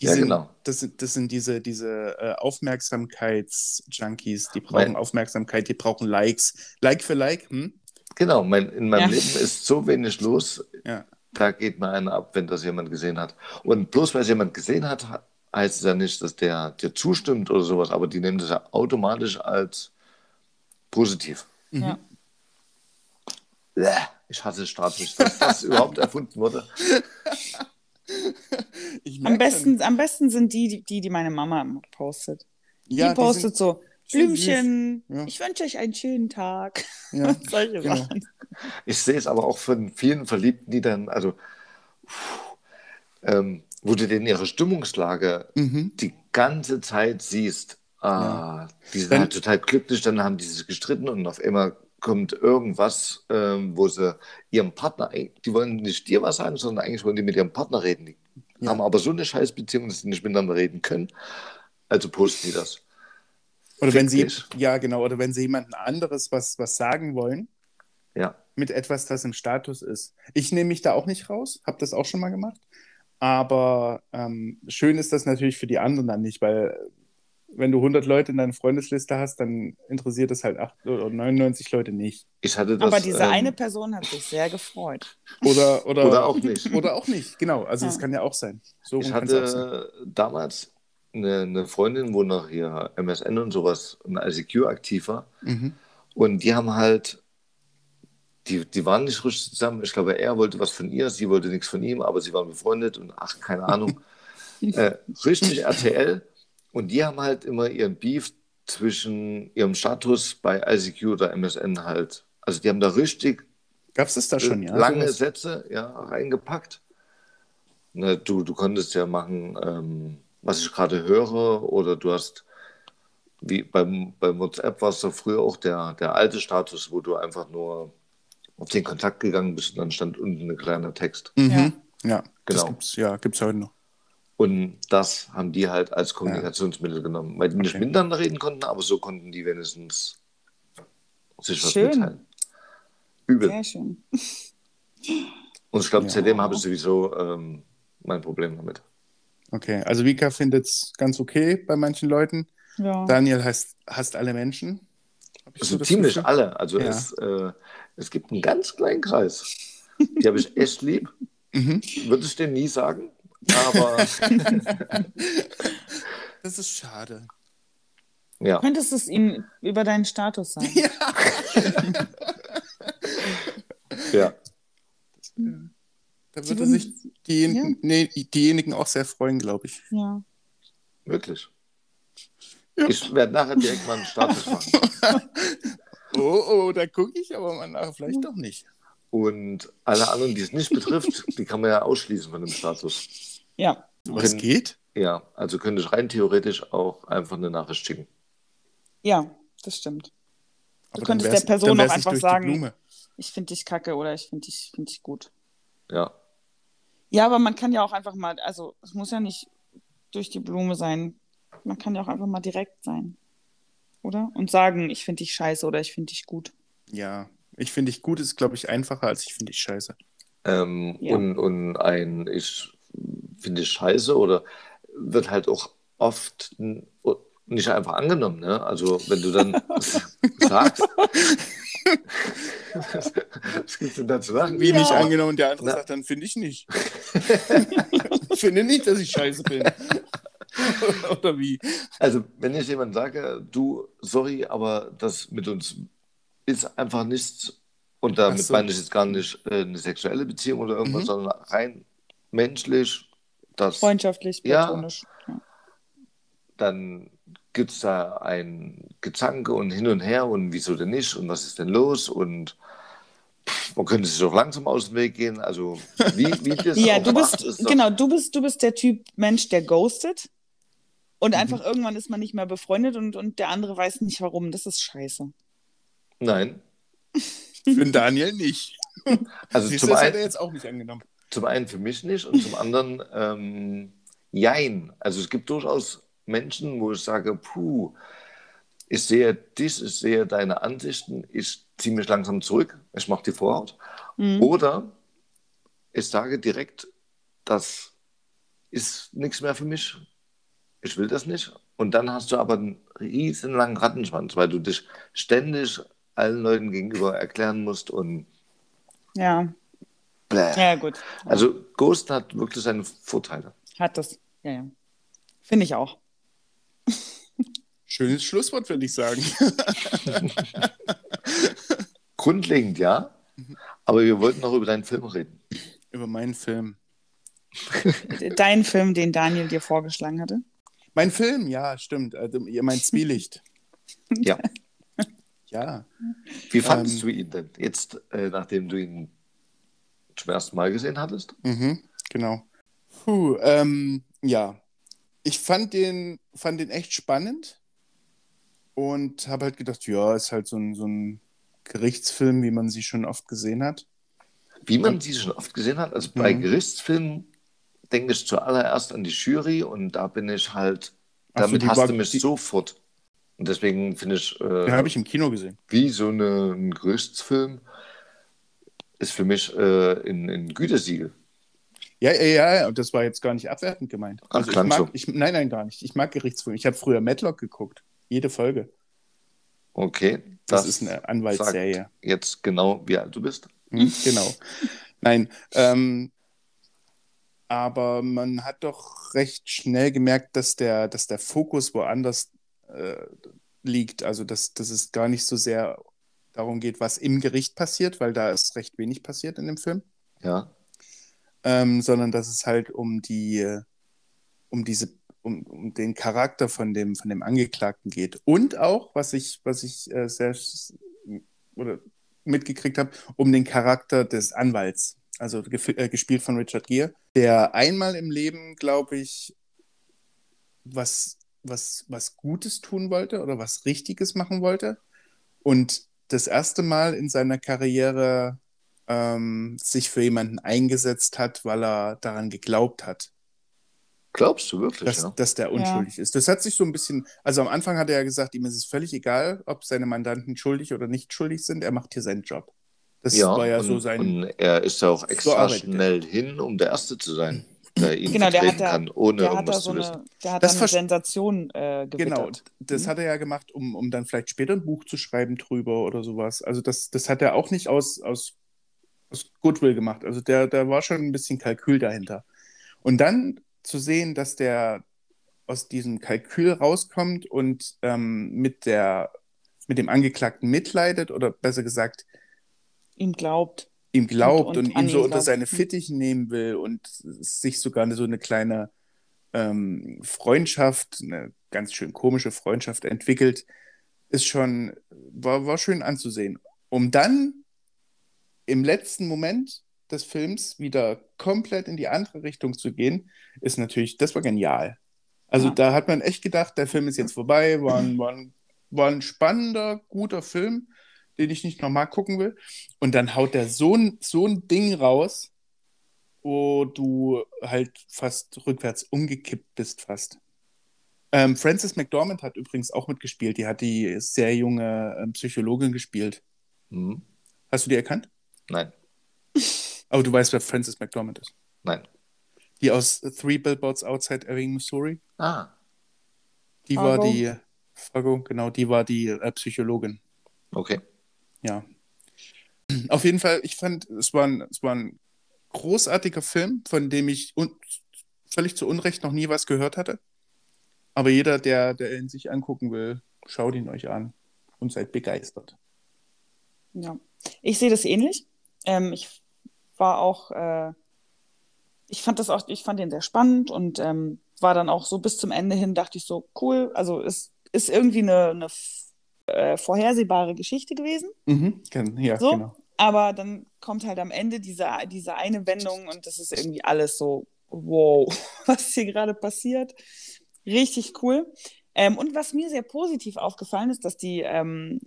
B: Die
C: Ja,
B: sind,
C: genau.
B: Das sind, das sind diese, diese äh, Aufmerksamkeits-Junkies, die brauchen
C: Mein-
B: Aufmerksamkeit, die brauchen Likes. Like für Like, hm?
C: Genau, mein, in meinem
A: Ja.
C: Leben ist so wenig los,
B: Ja.
C: Da geht mir einer ab, wenn das jemand gesehen hat. Und bloß weil es jemand gesehen hat, ha- heißt es ja nicht, dass der dir zustimmt oder sowas, aber die nehmen das ja automatisch als positiv.
B: Mhm.
A: Ja.
C: Ich hasse Status, dass das überhaupt erfunden wurde.
B: Ich
A: Am besten, am besten sind die, die- die, die meine Mama postet.
B: ja,
A: die postet
B: sind,
A: so, Blümchen,
B: Ja.
A: ich wünsche euch einen schönen Tag.
B: ja,
A: Solche
B: genau.
A: Sachen.
C: Ich sehe es aber auch von vielen Verliebten, die dann, also, puh, ähm, wo du denn ihre Stimmungslage
B: Mhm.
C: die ganze Zeit siehst. Ah, die sind halt total glücklich, dann haben die sich gestritten und auf einmal kommt irgendwas, ähm, wo sie ihrem Partner, die wollen nicht dir was sagen, sondern eigentlich wollen die mit ihrem Partner reden. Die
B: Ja.
C: haben aber so eine Scheißbeziehung, dass sie nicht miteinander reden können. Also posten die das.
B: Oder wenn sie,
C: dich.
B: ja, genau, oder wenn sie jemandem anderes was, was sagen wollen,
C: Ja.
B: mit etwas, das im Status ist. Ich nehme mich da auch nicht raus, habe das auch schon mal gemacht. Aber ähm, schön ist das natürlich für die anderen dann nicht, weil äh, wenn du 100 Leute in deiner Freundesliste hast, dann interessiert es halt 8 oder 99 Leute nicht.
C: Ich hatte das.
A: Aber diese
C: ähm,
A: eine Person hat sich sehr gefreut.
B: Oder, oder,
C: Oder auch nicht.
B: Oder auch nicht, genau. Also das
A: Ja.
B: kann ja auch sein. So
C: Ich
B: auch sein.
C: hatte damals eine, eine Freundin, wo noch hier MSN und sowas und ICQ aktiv war.
B: Mhm.
C: Und die haben halt, die, die waren nicht richtig zusammen. Ich glaube, er wollte was von ihr, sie wollte nichts von ihm, aber sie waren befreundet und ach, keine Ahnung. äh, richtig RTL. Und die haben halt immer ihren Beef zwischen ihrem Status bei ICQ oder MSN halt. Also die haben da richtig
B: Gab es da schon, ja?
C: lange? Sätze ja, reingepackt. Ne, du, du konntest ja machen, ähm, was ich gerade höre, oder du hast, wie beim, beim WhatsApp war es doch früher auch der, der alte Status, wo du einfach nur auf den Kontakt gegangen bist und dann stand unten ein kleiner Text.
B: Mhm. Ja, das
C: Genau.
B: gibt's, ja, gibt's heute noch.
C: Und das haben die halt als Kommunikationsmittel genommen, weil die nicht
B: Okay.
C: miteinander reden konnten, aber so konnten die wenigstens sich was
A: Schön.
C: mitteilen. Übel.
A: Sehr schön.
C: Und ich glaube,
B: Ja.
C: seitdem habe ich sowieso ähm, mein Problem damit.
B: Okay, also Vika findet es ganz okay bei manchen Leuten.
A: Ja.
B: Daniel heißt, hasst alle Menschen.
C: Also ziemlich
B: Gefühl?
C: alle. Also
B: Ja.
C: es, äh, es gibt einen ganz kleinen Kreis. Die habe ich echt lieb.
B: Mhm.
C: Würde ich dir nie sagen. Aber
B: Das ist schade.
C: ja,
A: Könntest du es ihm über deinen Status sagen?
C: ja.
B: Da
A: Sie
B: würde
A: würden-
B: sich diejenigen, nee, diejenigen auch sehr freuen, glaube ich.
A: Ja.
C: Wirklich.
B: Ja.
C: Ich werde nachher direkt mal einen Status machen.
B: Oh, oh, da gucke ich aber mal nach. Vielleicht doch nicht.
C: Und alle anderen, die es nicht betrifft, die kann man ja ausschließen von dem Status.
A: Ja.
B: Was
C: Können-
B: geht?
C: Ja, also könnte ich rein theoretisch auch einfach eine Nachricht schicken.
A: Ja, das stimmt.
B: Aber dann
A: könntest der Person auch einfach sagen-. Ich finde dich kacke oder ich finde dich, find dich gut.
C: Ja.
A: Ja, aber man kann ja auch einfach mal, also es muss ja nicht durch die Blume sein. Man kann ja auch einfach mal direkt sein. Oder? Und sagen, ich finde dich scheiße oder ich finde dich gut.
B: Ja, ich finde dich gut, ist, glaube ich, einfacher, als ich finde dich scheiße.
C: Ähm,
A: Ja.
C: und, und ein ich finde es scheiße oder wird halt auch oft nicht einfach angenommen. Ne? Also wenn du dann sagst, was gibt's denn da zu lachen?
B: Wie
A: Ja.
B: nicht angenommen, der andere
C: Na.
B: sagt, dann finde ich nicht. ich finde nicht, dass ich scheiße bin. Oder wie?
C: Also wenn ich jemand sage, du, sorry, aber das mit uns ist einfach nichts und damit
B: so.
C: meine ich jetzt gar nicht äh, eine sexuelle Beziehung oder irgendwas,
B: Mhm.
C: sondern rein menschlich, das
A: Freundschaftlich, platonisch. Ja.
C: dann gibt es da ein Gezanke und hin und her und wieso denn nicht und was ist denn los und pff, man könnte sich auch langsam aus dem Weg gehen. Also wie, wie das
A: Ja,
C: auch
A: du
C: macht,
A: bist,
C: ist doch-
A: genau, du bist, du bist der Typ Mensch, der ghostet. Und
C: Mhm.
A: einfach irgendwann ist man nicht mehr befreundet und, und der andere weiß nicht warum. Das ist scheiße.
C: Nein.
B: Für Daniel nicht.
C: Also
B: Siehst
C: zum
B: das hat er
C: einen,
B: jetzt auch nicht angenommen.
C: zum einen für mich nicht und zum anderen ähm, jein. Also es gibt durchaus Menschen, wo ich sage, puh, ich sehe dich, ich sehe deine Ansichten, ich ziehe mich langsam zurück, ich mache die Vorhaut.
A: Mhm.
C: Oder ich sage direkt, das ist nichts mehr für mich. Ich will das nicht. Und dann hast du aber einen riesen langen Rattenschwanz, weil du dich ständig allen Leuten gegenüber erklären musst und
A: Ja,
C: bläh.
A: ja, gut. Ja.
C: Also Ghost hat wirklich seine Vorteile.
A: Hat das. Ja, ja. Finde ich auch.
B: Schönes Schlusswort, würde ich sagen.
C: Grundlegend ja, aber wir wollten noch über deinen Film reden.
B: Über meinen Film.
A: Dein Film, den Daniel dir vorgeschlagen hatte.
B: Mein Film, ja, stimmt. Also, ihr meint Zwielicht.
C: Ja.
B: Ja.
C: Wie fandest
B: Ähm,
C: du ihn denn jetzt, äh, nachdem du ihn zum ersten Mal gesehen hattest?
B: Mhm, genau. Puh, ähm, ja. Ich fand den, fand den echt spannend und habe halt gedacht, ja, ist halt so ein, so ein Gerichtsfilm, wie man sie schon oft gesehen hat.
C: Wie man sie schon oft gesehen hat, also bei
B: Mhm.
C: Gerichtsfilmen denke ich zuallererst an die Jury und da bin ich halt,
B: so,
C: damit
B: die
C: hast
B: war-
C: du mich
B: die-
C: sofort. Und deswegen finde ich, äh,
B: habe ich im Kino gesehen.
C: wie so eine, ein Gerichtsfilm ist für mich äh, ein, ein Gütesiegel.
B: Ja, ja, ja, und das war jetzt gar nicht abwertend gemeint.
C: Ach,
B: Also ich mag,
C: so.
B: ich, nein, nein, gar nicht. Ich mag Gerichtsfilme. Ich habe früher Matlock geguckt. Jede Folge.
C: Okay,
B: Das, ist eine Anwaltsserie.
C: jetzt genau, wie alt du bist.
B: Hm, genau. Nein, ähm, aber man hat doch recht schnell gemerkt, dass der, dass der Fokus woanders äh, liegt. Also, dass, dass es gar nicht so sehr darum geht, was im Gericht passiert, weil da ist recht wenig passiert in dem Film,
C: Ja,
B: ähm, sondern dass es halt um die, um diese, um, um den Charakter von dem, von dem Angeklagten geht. Und auch, was ich, was ich äh, sehr oder mitgekriegt habe, um den Charakter des Anwalts. Also äh, gespielt von Richard Gere, der einmal im Leben, glaube ich, was, was, was Gutes tun wollte oder was Richtiges machen wollte. Und das erste Mal in seiner Karriere ähm, sich für jemanden eingesetzt hat, weil er daran geglaubt hat,
C: glaubst du wirklich,
B: dass,
C: ja?
B: dass der unschuldig ist. Das hat sich so ein bisschen, also am Anfang hat er ja gesagt, ihm ist es völlig egal, ob seine Mandanten schuldig oder nicht schuldig sind, er macht hier seinen Job. Das
C: ja,
B: war ja
C: und,
B: so sein.
C: und er ist da auch extra
B: er.
C: schnell hin, um der Erste zu sein, der ihn
A: Genau, der
C: vertreten
A: hat da-
C: kann, ohne
A: Der hat da
C: irgendwas
A: so
C: zu wissen.
A: eine, der hat
B: Das
A: da eine Sensation äh,
B: Genau,
A: gewittert.
B: das
A: Mhm.
B: hat er ja gemacht, um, um dann vielleicht später ein Buch zu schreiben drüber oder sowas. Also das, das hat er auch nicht aus, aus, aus Goodwill gemacht. Also der, da war schon ein bisschen Kalkül dahinter. Und dann zu sehen, dass der aus diesem Kalkül rauskommt und ähm, mit der mit dem Angeklagten mitleidet oder besser gesagt
A: Ihm glaubt.
B: ihm glaubt und,
A: Und- und
B: ihn so
A: ihn
B: unter seine
A: Hm.
B: Fittiche nehmen will und sich sogar so eine kleine ähm, Freundschaft, eine ganz schön komische Freundschaft entwickelt, ist schon, war, war schön anzusehen. Um dann im letzten Moment des Films wieder komplett in die andere Richtung zu gehen, ist natürlich, das war genial. Also
A: Ja.
B: da hat man echt gedacht, der Film ist jetzt vorbei, war ein, war ein, war ein spannender, guter Film, den ich nicht nochmal gucken will. Und dann haut der so ein, so ein Ding raus, wo du halt fast rückwärts umgekippt bist fast. Ähm, Frances McDormand hat übrigens auch mitgespielt. Die hat die sehr junge ähm, Psychologin gespielt.
C: Hm?
B: Hast du die erkannt?
C: Nein,
B: Aber du weißt, wer Frances McDormand ist.
C: nein.
B: Die aus Three Billboards Outside Ebbing, Missouri.
C: Ah,
B: Die war
A: Fargo.
B: die, Fargo, genau, die war die äh, Psychologin.
C: okay.
B: Ja. Auf jeden Fall, ich fand, es war ein, es war ein großartiger Film, von dem ich un völlig zu Unrecht noch nie was gehört hatte. Aber jeder, der, der ihn sich angucken will, schaut ihn euch an und seid begeistert.
A: Ja, ich sehe das ähnlich. Ähm, ich war auch, äh, ich fand das auch, ich fand den sehr spannend und ähm, war dann auch so bis zum Ende hin, dachte ich so, cool, also es ist irgendwie eine, eine äh, vorhersehbare Geschichte gewesen,
B: Mhm, ja,
A: So?
B: genau.
A: aber dann kommt halt am Ende diese, diese eine Wendung und das ist irgendwie alles so, wow, was hier gerade passiert. Richtig cool. Ähm, und was mir sehr positiv aufgefallen ist, dass die ähm,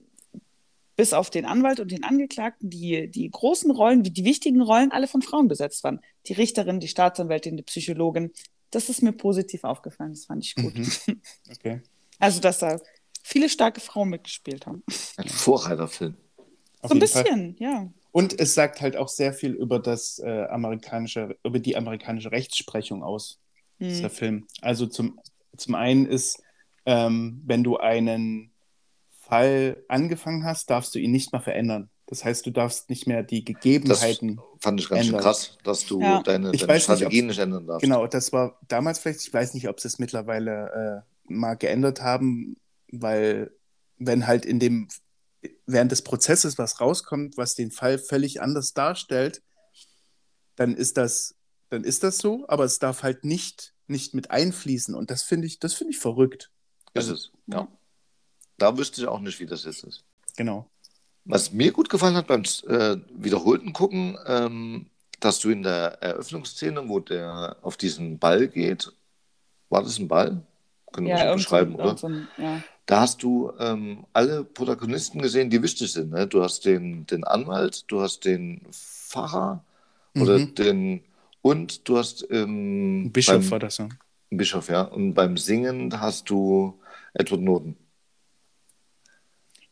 A: bis auf den Anwalt und den Angeklagten, die, die großen Rollen, die wichtigen Rollen, alle von Frauen besetzt waren. Die Richterin, die Staatsanwältin, die Psychologin. Das ist mir positiv aufgefallen. Das fand ich gut.
B: Mhm. Okay.
A: Also, dass da viele starke Frauen mitgespielt haben.
C: Ein Vorreiterfilm.
A: So ein
B: jeden Fall.
A: bisschen, ja.
B: Und es sagt halt auch sehr viel über das äh, amerikanische, über die amerikanische Rechtsprechung aus, dieser
A: Hm.
B: Film. Also zum, zum einen ist, ähm, wenn du einen Fall angefangen hast, darfst du ihn nicht mehr verändern. Das heißt, du darfst nicht mehr die
C: Das
B: Gegebenheiten.
C: fand ich ganz schön
B: ändern.
C: krass, dass du
A: Ja.
C: deine, deine
B: weiß nicht,
C: nicht ändern darfst.
B: Genau, das war damals vielleicht, ich weiß nicht, ob sie es mittlerweile äh, mal geändert haben, weil wenn halt in dem, während des Prozesses was rauskommt, was den Fall völlig anders darstellt, dann ist das, dann ist das so, aber es darf halt nicht, nicht mit einfließen. Und das finde ich, das finde ich verrückt.
C: Ist es. Ja. Da wüsste ich auch nicht, wie das jetzt ist.
B: Genau.
C: Was mir gut gefallen hat beim äh, wiederholten Gucken, ähm, dass du in der Eröffnungsszene, wo der auf diesen Ball geht, war das ein Ball? Können wir
A: Ja,
C: beschreiben, oder?
A: irgend so ein, ja.
C: Da hast du ähm, alle Protagonisten gesehen, die wichtig sind. Ne? Du hast den, den Anwalt, du hast den Pfarrer oder
B: Mhm.
C: den und du hast ähm,
B: Bischof
C: beim,
B: war das so.
C: Bischof, ja. Und beim Singen hast du Edward Norton.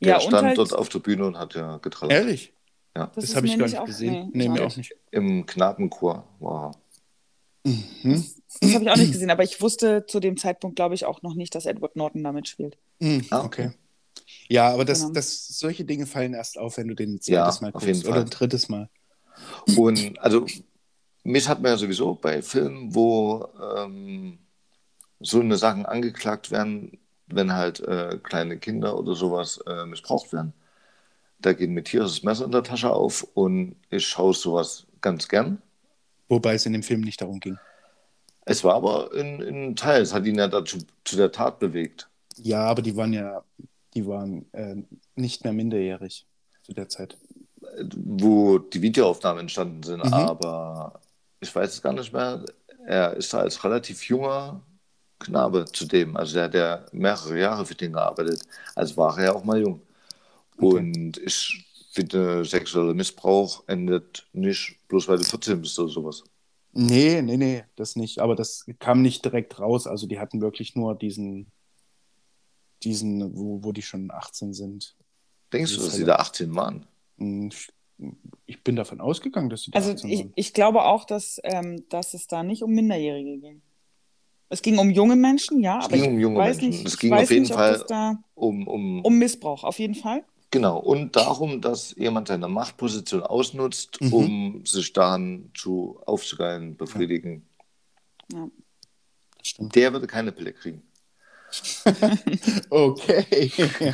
C: Der
A: ja, und
C: stand
A: halt,
C: dort auf der Bühne und hat ja getrallert.
B: Ehrlich?
C: Ja.
B: Das,
A: ist
B: habe ich gar
A: nicht
B: gesehen.
A: nee,
B: Nee, mir auch nicht.
C: Im Knabenchor war er.
B: Mhm.
A: das habe ich auch nicht gesehen, aber ich wusste zu dem Zeitpunkt, glaube ich, auch noch nicht, dass Edward Norton damit spielt.
B: Mhm,
C: Ah,
B: okay. Ja, aber das,
A: Genau.
B: das, solche Dinge fallen erst auf, wenn du den ein
C: Ja,
B: zweites Mal
C: auf jeden
B: guckst oder ein drittes Mal.
C: Und also mich hat man ja sowieso bei Filmen, wo ähm, so eine Sachen angeklagt werden, wenn halt äh, kleine Kinder oder sowas äh, missbraucht werden. Da geht mir Tier das Messer in der Tasche auf und ich schaue sowas ganz gern.
B: Wobei es in dem Film nicht darum ging.
C: Es war aber in, in Teil, es hat ihn ja dazu zu der Tat bewegt.
B: Ja, aber die waren ja, die waren äh, nicht mehr minderjährig zu der Zeit.
C: wo die Videoaufnahmen entstanden sind,
B: Mhm.
C: aber ich weiß es gar nicht mehr. Er ist da als relativ junger Knabe zu dem, also der hat ja mehrere Jahre für den gearbeitet, also war er ja auch mal jung.
B: Okay.
C: Und ich finde, sexueller Missbrauch endet nicht bloß weil du 14 bist oder sowas.
B: Nee, nee, nee, das nicht. Aber das kam nicht direkt raus. Also die hatten wirklich nur diesen, diesen, wo, wo die schon 18 sind.
C: Denkst du,
B: Das
C: dass sie da 18 waren?
B: Hm, Ich bin davon ausgegangen, dass sie da
A: Also
B: 18
A: ich,
B: waren.
A: ich glaube auch, dass, ähm, dass es da nicht um Minderjährige ging. Es ging um junge Menschen, ja,
C: Es
A: aber
C: ging
A: ich
C: um junge
A: weiß
C: Menschen.
A: nicht,
C: Es ging auf jeden
A: nicht,
C: Fall Um, um,
A: um Missbrauch, auf jeden Fall.
C: Genau, und darum, dass jemand seine Machtposition ausnutzt,
B: Mhm.
C: um sich daran zu aufzugeilen, befriedigen.
A: Ja.
B: Das stimmt.
C: Der würde keine Pille kriegen.
B: Okay.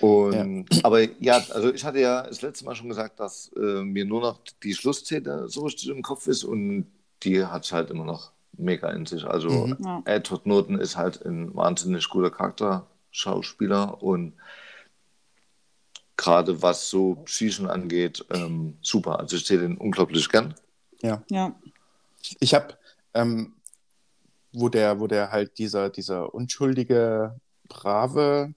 C: Und, Aber ja, also ich hatte ja das letzte Mal schon gesagt, dass äh, mir nur noch die Schlussszene so richtig im Kopf ist und die hat es halt immer noch mega in sich. Also
B: Mhm.
A: Ja.
C: Edward Norton ist halt ein wahnsinnig guter Charakterschauspieler und gerade was so Psychen angeht, ähm, super. Also ich sehe den unglaublich gern.
B: Ja.
A: Ja.
B: Ich habe, ähm, wo der, wo der halt dieser, dieser unschuldige, brave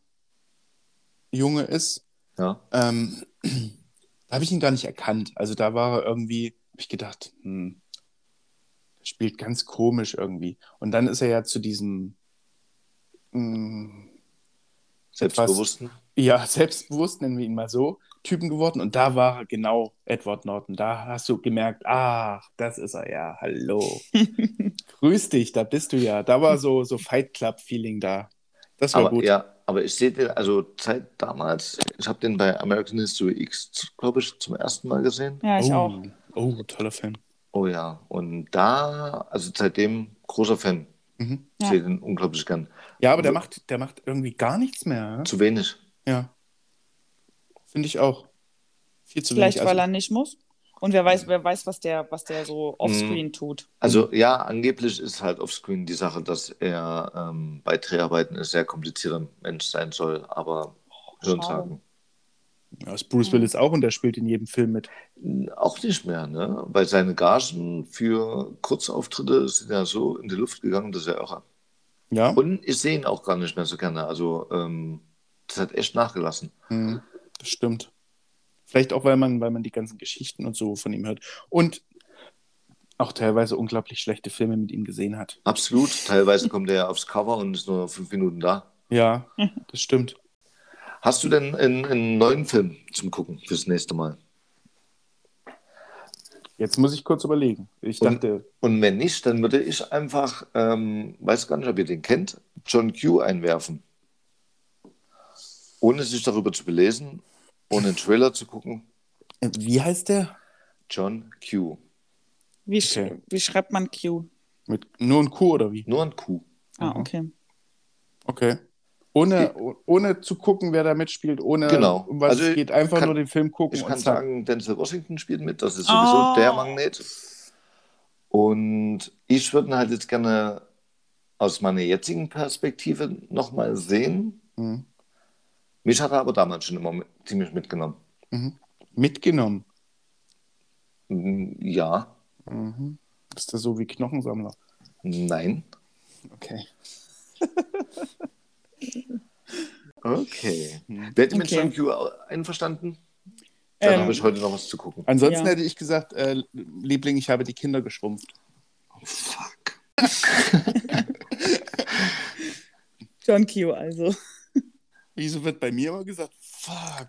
B: Junge ist,
C: Ja.
B: ähm, da habe ich ihn gar nicht erkannt. Also da war er irgendwie, habe ich gedacht, hm, spielt ganz komisch irgendwie. Und dann ist er ja zu diesem hm,
C: Selbstbewussten.
B: ja, selbstbewusst, nennen wir ihn mal so, Typen geworden. Und da war genau Edward Norton. Da hast du gemerkt, ach, das ist er ja, hallo. Grüß dich, da bist du ja. Da war so, so Fight Club-Feeling da. Das war
C: Aber
B: gut.
C: ja, aber ich sehe den, also seit damals, ich habe den bei American History X, glaube ich, zum ersten Mal gesehen.
A: Ja, ich
B: oh,
A: auch.
B: Oh, toller Film.
C: Oh ja, und da, also seitdem großer Fan.
B: Mhm.
C: Ich
A: Ja.
C: sehe den unglaublich gern.
B: Ja, aber der macht, der macht irgendwie gar nichts mehr.
C: Zu wenig.
B: Ja. Finde ich auch. Viel zu
A: Vielleicht,
B: wenig.
A: weil
B: Also,
A: er nicht muss. Und wer weiß, wer weiß, was der, was der so offscreen tut.
C: Also ja, angeblich ist halt offscreen die Sache, dass er ähm, bei Dreharbeiten ein sehr komplizierter Mensch sein soll, aber hören
A: schade.
C: sagen.
B: Ja, ist Bruce Willis auch und der spielt in jedem Film mit.
C: Auch nicht mehr, ne? Weil seine Gagen für Kurzauftritte sind ja so in die Luft gegangen, dass er auch.
B: Ja.
C: Und ich sehe ihn auch gar nicht mehr so gerne. Also ähm, das hat echt nachgelassen.
B: Mhm, das stimmt. Vielleicht auch, weil man, weil man die ganzen Geschichten und so von ihm hört. Und auch teilweise unglaublich schlechte Filme mit ihm gesehen hat.
C: Absolut. Teilweise kommt er aufs Cover und ist nur fünf Minuten da.
B: Ja, das stimmt.
C: Hast du denn einen, einen neuen Film zum Gucken fürs nächste Mal?
B: Jetzt muss ich kurz überlegen. Ich
C: Und-
B: dachte,
C: Und wenn nicht, dann würde ich einfach, ähm, weiß gar nicht, ob ihr den kennt, John Q einwerfen. Ohne sich darüber zu belesen, ohne einen Trailer zu gucken.
B: äh, wie heißt der?
C: John Q.
A: Wie, sch
B: Okay.
A: wie schreibt man Q?
B: Mit nur ein Q oder wie?
C: Nur ein Q.
A: Ah,
B: Mhm.
A: okay.
B: Okay. Ohne, oh- ohne zu gucken, wer da mitspielt, ohne
C: Genau.
B: um was
C: Also
B: es geht, einfach
C: kann-
B: nur den Film gucken
C: Ich
B: und
C: kann sagen, Denzel Washington spielt mit, das ist sowieso
A: Oh.
C: der Magnet. Und ich würde ihn halt jetzt gerne aus meiner jetzigen Perspektive nochmal sehen.
B: Mhm.
C: Mich hat er aber damals schon immer mit, ziemlich mitgenommen.
B: Mhm. Mitgenommen.
C: Mm, Ja,
B: Mhm. Ist das so wie Knochensammler?
C: nein.
B: Okay.
C: Okay. Werdet ihr mit
A: Okay.
C: John Q einverstanden? Dann
A: Ähm,
C: habe ich heute noch was zu gucken.
B: Ansonsten
A: Ja.
B: hätte ich gesagt, äh, Liebling, ich habe die Kinder geschrumpft.
C: Fuck.
A: John Q, also.
B: Wieso wird bei mir immer gesagt, fuck.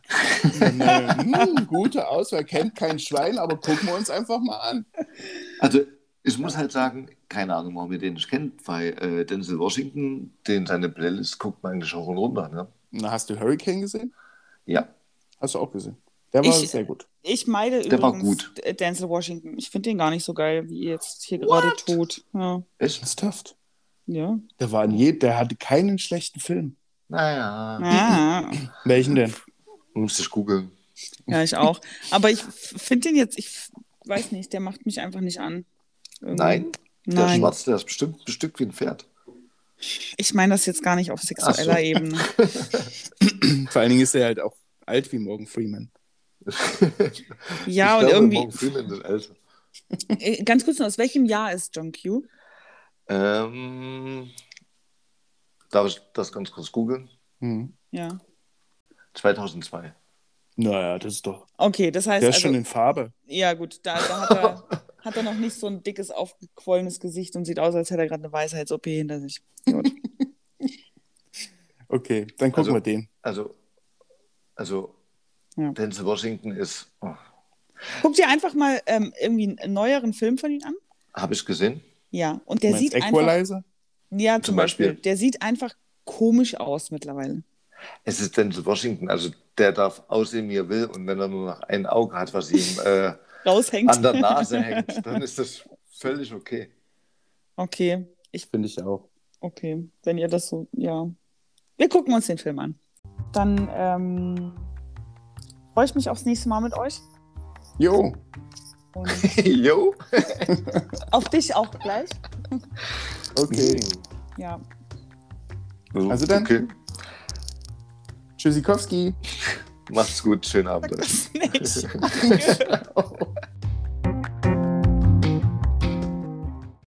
B: Dann, äh, hm, gute Auswahl, kennt kein Schwein, aber gucken wir uns einfach mal an.
C: Also, ich muss halt sagen, keine Ahnung, warum ihr den nicht kennt, weil äh, Denzel Washington, den seine Playlist guckt man eigentlich auch runter. Ne?
B: Na, hast du Hurricane gesehen?
C: Ja,
B: Hast du auch gesehen. Der war
A: Ich-
B: sehr gut.
A: Ich meide
C: Der war
A: übrigens Denzel Washington. Ich finde den gar nicht so geil, wie ihr jetzt hier gerade tut. Ja.
C: echt?
B: Ernsthaft?
A: ja.
B: Der war in je, der hatte keinen schlechten Film.
C: Naja,
A: Ah,
B: Welchen denn?
C: muss ich googeln.
A: ja, ich auch. Aber ich finde den jetzt, ich weiß nicht, der macht mich einfach nicht an. Irgendwie.
C: Nein, der
A: Nein.
C: Schwarze, der ist bestimmt bestückt wie ein Pferd.
A: Ich meine das jetzt gar nicht auf sexueller
C: so.
A: Ebene.
B: Vor allen Dingen ist er halt auch alt wie Morgan Freeman.
A: Ja,
C: ich
A: und
C: glaube,
A: irgendwie.
C: Morgan Freeman ist älter.
A: Äh, Ganz kurz noch, aus welchem Jahr ist John Q?
C: Ähm, darf ich das ganz kurz googeln?
B: Hm.
A: Ja.
C: 2002.
B: Naja, das ist doch.
A: Okay, das heißt,
B: Der ist
A: also,
B: schon in Farbe.
A: ja gut, da, da hat, er, hat er noch nicht so ein dickes, aufgequollenes Gesicht und sieht aus, als hätte er gerade eine Weisheits-OP hinter sich. Gut.
B: Okay, dann gucken
C: Also-
B: wir den.
C: Also, also
A: Ja.
C: Denzel Washington ist, oh,
A: Guck dir einfach mal ähm, irgendwie einen neueren Film von ihm an.
C: habe ich gesehen.
A: Ja, und der sieht einfach.
B: Equalizer?
A: Ja, zum,
C: Zum
A: Beispiel.
C: Beispiel.
A: Der sieht einfach komisch aus mittlerweile.
C: Es ist Denzel Washington, also der darf aussehen, wie er will. Und wenn er nur noch ein Auge hat, was ihm äh,
A: Raushängt.
C: an der Nase hängt, dann ist das völlig okay.
A: Okay, ich,
B: Finde ich auch.
A: okay. Wenn ihr das so, ja. Wir gucken uns den Film an. Dann ähm, freue ich mich aufs nächste Mal mit euch.
B: Jo,
C: Jo.
A: auf dich auch gleich.
B: okay.
A: Ja.
B: Also dann.
C: Okay.
B: Tschüssikowski.
C: Macht's gut. Schönen Abend.
A: Bis nicht.
C: euch.